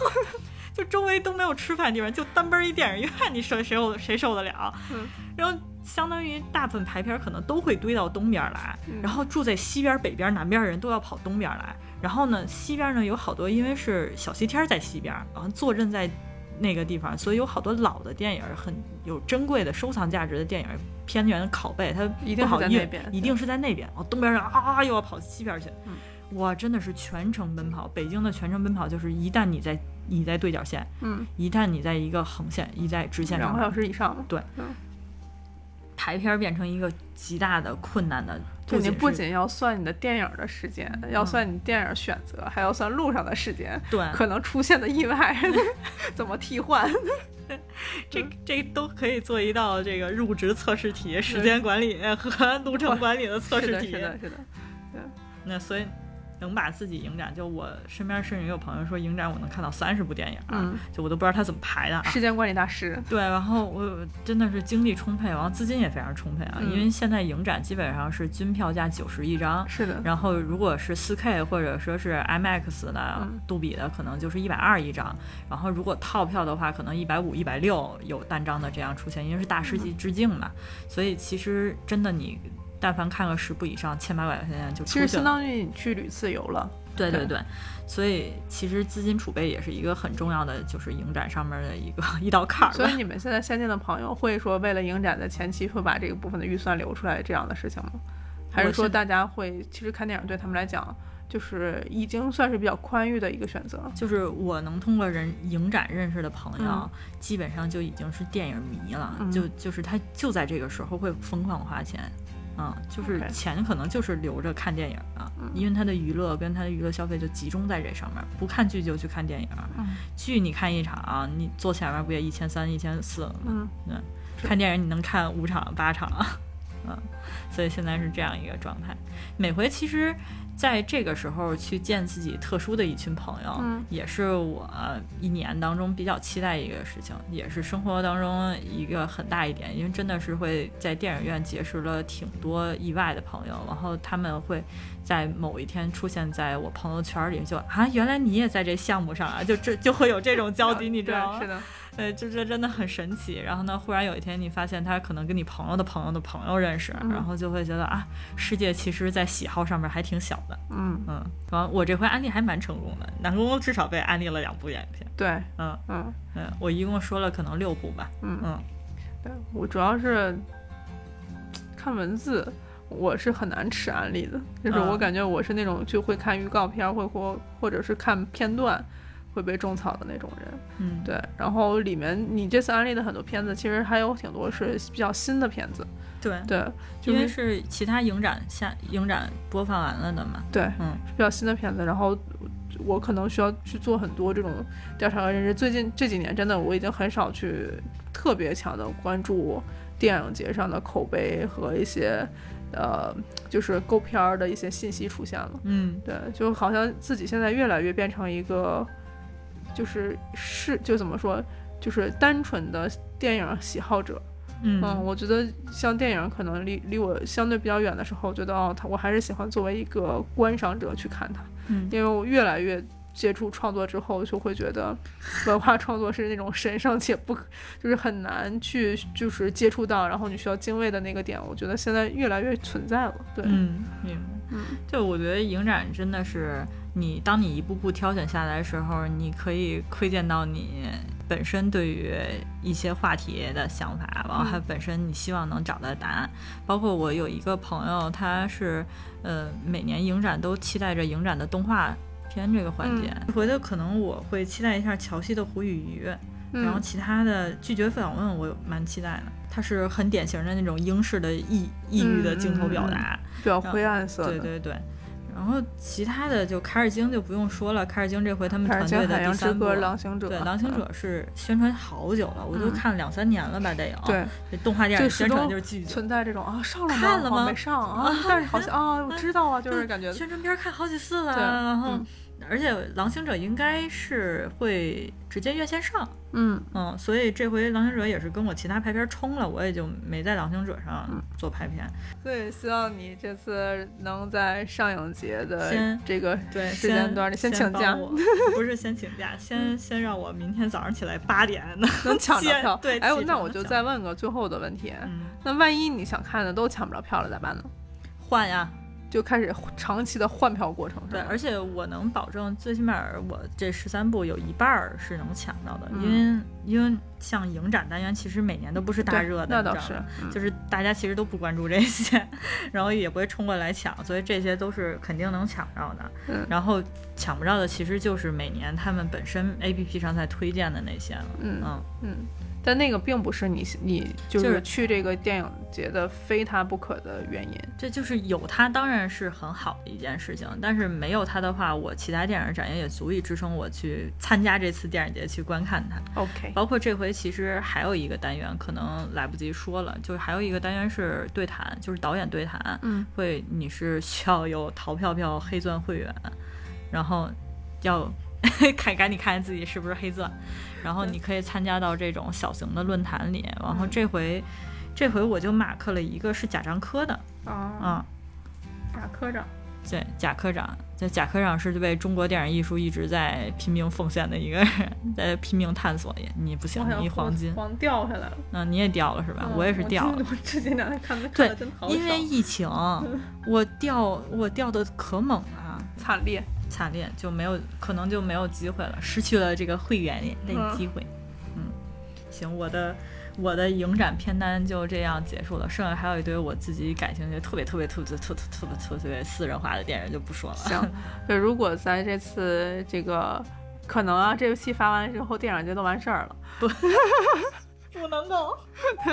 就周围都没有吃饭地方，就单奔一电影院，你说谁受谁受得了？嗯，然后相当于大部分排片可能都会堆到东边来，然后住在西边、北边、南边的人都要跑东边来。然后呢，西边呢有好多，因为是小西天在西边，然后坐镇在那个地方，所以有好多老的电影，很有珍贵的收藏价值的电影片源拷贝，它一定不好运是在那边，一定是在那边。哦，东边人啊又要跑西边去，嗯哇，真的是全程奔跑。北京的全程奔跑就是一旦你在你在对角线，嗯，一旦你在一个横线，一在直线上两个小时以上。对嗯，排片儿变成一个极大的困难的，就你不仅要算你的电影的时间，要算你电影选择，还要算路上的时间，对可能出现的意外 <laughs> 怎么替换。<laughs> 这这都可以做一道这个入职测试题，时间管理和路程管理的测试题。是的，是的。那所以能把自己影展，就我身边甚至也有朋友说影展我能看到三十部电影，嗯，就我都不知道他怎么排的啊。时间管理大师。对，然后我真的是精力充沛，然后资金也非常充沛啊，嗯因为现在影展基本上是均票价九十一张，是的，然后如果是四 K 或者说是 IMAX 的、嗯杜比的，可能就是一百二一张。然后如果套票的话，可能一百五、一百六有单张的这样出现，因为是大师嗯级致敬嘛。所以其实真的你但凡看个十部以上，千八百块钱就其实相。当于你去旅次游了。对对对对，所以其实资金储备也是一个很重要的，就是影展上面的一个 <laughs> 一道坎儿。所以你们现在先进的朋友会说，为了影展的前期会把这个部分的预算留出来这样的事情吗？还是说大家会其实看电影对他们来讲就是已经算是比较宽裕的一个选择？就是我能通过人影展认识的朋友，嗯基本上就已经是电影迷了，嗯就就是他就在这个时候会疯狂花钱，嗯，就是钱可能就是留着看电影啊嗯。因为他的娱乐跟他的娱乐消费就集中在这上面，不看剧就去看电影，嗯。剧你看一场，你坐前面不也一千三、一千四了吗？嗯。是。看电影你能看五场、八场，<laughs> 嗯，所以现在是这样一个状态。每回其实在这个时候去见自己特殊的一群朋友，嗯也是我一年当中比较期待一个事情，也是生活当中一个很大一点，因为真的是会在电影院结识了挺多意外的朋友，然后他们会在某一天出现在我朋友圈里，就啊，原来你也在这项目上啊，就这就会有这种交集，<laughs> 你知道吗？是的，对，就这真的很神奇。然后呢，忽然有一天你发现他可能跟你朋友的朋友的朋友认识，嗯然后就会觉得啊，世界其实在喜好上面还挺小的。嗯，嗯，然后我这回安利还蛮成功的，南宫至少被安利了两部影片。对，嗯嗯嗯，我一共说了可能六部吧。嗯嗯对我主要是看文字。我是很难吃安利的，就是我嗯感觉我是那种就会看预告片儿，会或或者是看片段会被种草的那种人。嗯，对，然后里面你这次安利的很多片子，其实还有挺多是比较新的片子。对，对，就因为是是其他影展下影展播放完了的嘛。对嗯是比较新的片子，然后我可能需要去做很多这种调查和认知。最近这几年真的我已经很少去特别强的关注电影节上的口碑和一些呃就是购片儿的一些信息出现了。嗯对，就好像自己现在越来越变成一个，就是是就怎么说，就是单纯的电影喜好者。嗯嗯，我觉得像电影可能离离我相对比较远的时候，我觉得哦，他我还是喜欢作为一个观赏者去看它，嗯因为我越来越接触创作之后，就会觉得 <laughs> 文化创作是那种神圣且不可，<laughs> 就是很难去就是接触到，然后你需要敬畏的那个点，我觉得现在越来越存在了。对，嗯，明白。嗯就我觉得影展真的是你，当你一步步挑选下来的时候，你可以窥见到你本身对于一些话题的想法，然后还本身你希望能找到答案。包括我有一个朋友，他是呃每年影展都期待着影展的动画片这个环节，回头可能我会期待一下乔西的《胡与鱼》。然后嗯其他的拒绝访问我蛮期待的，它是很典型的那种英式的抑抑郁的镜头表达，比较灰暗色的，对对对。然后其他的就凯尔经就不用说了，凯尔经这回他们团队的第三部》《狼行者》对《狼行者》是宣传好久了，我都嗯。看了两三年了吧，得有。对，这动画电影宣传就是巨久。存在这种啊上了吗？看了吗？好没上啊，<laughs> 但是好像啊我 <laughs> 知道啊，就是感觉。宣传片看好几次了，对然后嗯而且《狼行者》应该是会直接院线上，嗯嗯，所以这回《狼行者》也是跟我其他排片冲了，我也就没在《狼行者》上做排片。所以希望你这次能在上影节的先这个对，时间段里先请假 <laughs> 不是先请假，先先让我明天早上起来八点能能抢到票。哎对哎，那我就再问个最后的问题，嗯，那万一你想看的都抢不着票了咋办呢？换呀，就开始长期的换票过程，对，而且我能保证，最起码我这十三部有一半儿是能抢到的，嗯。因为因为像影展单元其实每年都不是大热的，那倒是就是大家其实都不关注这些，<laughs> 然后也不会冲过来抢，所以这些都是肯定能抢到的。嗯。然后抢不着的其实就是每年他们本身 A P P 上在推荐的那些了。嗯嗯，嗯，但那个并不是你你就就是是去这个电影节的非它不可的原因。这就是有它当然是很好的一件事情，但是没有它的话，我其他电影展也足以支撑我去参加这次电影节去观看它。OK，包括这回其实还有一个单元可能来不及说了，就是还有一个单元是对谈，就是导演对谈，嗯，会你是需要有淘票票黑钻会员，然后要 <laughs> 看赶紧看看自己是不是黑钻，然后你可以参加到这种小型的论坛里，然后这回。这回我就马克了一个是贾樟柯的，啊，啊、贾科长，对，贾科长，这贾科长是为中国电影艺术一直在拼命奉献的一个人，在拼命探索也。你不行一黄金，黄掉下来了，嗯，你也掉了是吧？我也是掉了。我这近两天看的看对因为疫情，<laughs> 我掉我掉的可猛了，惨烈。惨烈，就没有可能就没有机会了，失去了这个会员的嗯机会。嗯，行，我的我的影展片单就这样结束了，剩下还有一堆我自己感兴趣、特别特别特别特别特别特别特别私人化的电影就不说了。行，对，如果在这次这个可能啊，这个戏发完之后，电影节都完事儿了。<laughs> 不能够。<laughs>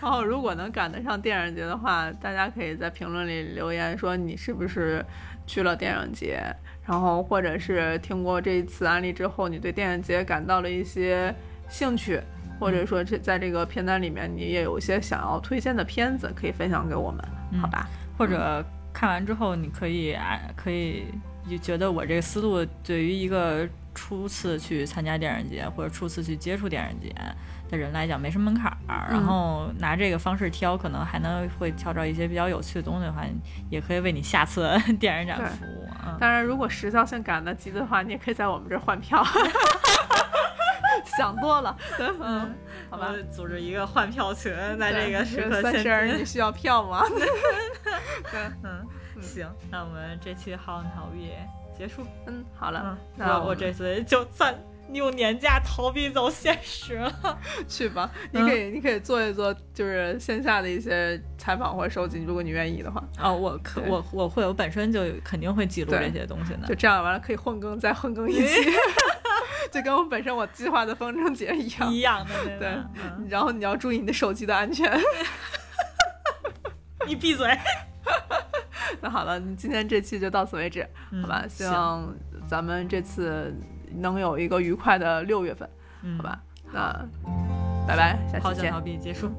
然后，如果能赶得上电影节的话，大家可以在评论里留言说你是不是去了电影节，然后或者是听过这一次案例之后，你对电影节感到了一些兴趣，或者说这在这个片单里面你也有一些想要推荐的片子，可以分享给我们，好吧？或者看完之后，你可以啊，可以就觉得我这个思路对于一个初次去参加电影节或者初次去接触电影节的人来讲没什么门槛儿，然后拿这个方式挑，可能还能会挑着一些比较有趣的东西的话，也可以为你下次 <laughs> 电影展服务。嗯，当然，如果时效性赶得及的话，你也可以在我们这儿换票。<laughs> 想多了，嗯，好吧我。组织一个换票群，在这个时刻三十儿，先你需要票吗？<laughs> 嗯，行，那我们这期好逃避结束。嗯，好了，嗯，那我我这次就算用年假逃避走现实了。<laughs> 去吧。你嗯可以，你可以做一做，就是线下的一些采访或者收集，如果你愿意的话。哦，我可我我会，我本身就肯定会记录这些东西的就。这样完了，可以混更再混更一期，<laughs> <laughs> 就跟我本身我计划的风筝节一样。一样的，对对？嗯，然后你要注意你的手机的安全。你闭嘴。那好了，你今天这期就到此为止，好吧？嗯希望咱们这次能有一个愉快的六月份，嗯好吧？那拜拜，下期见好想逃。避结束。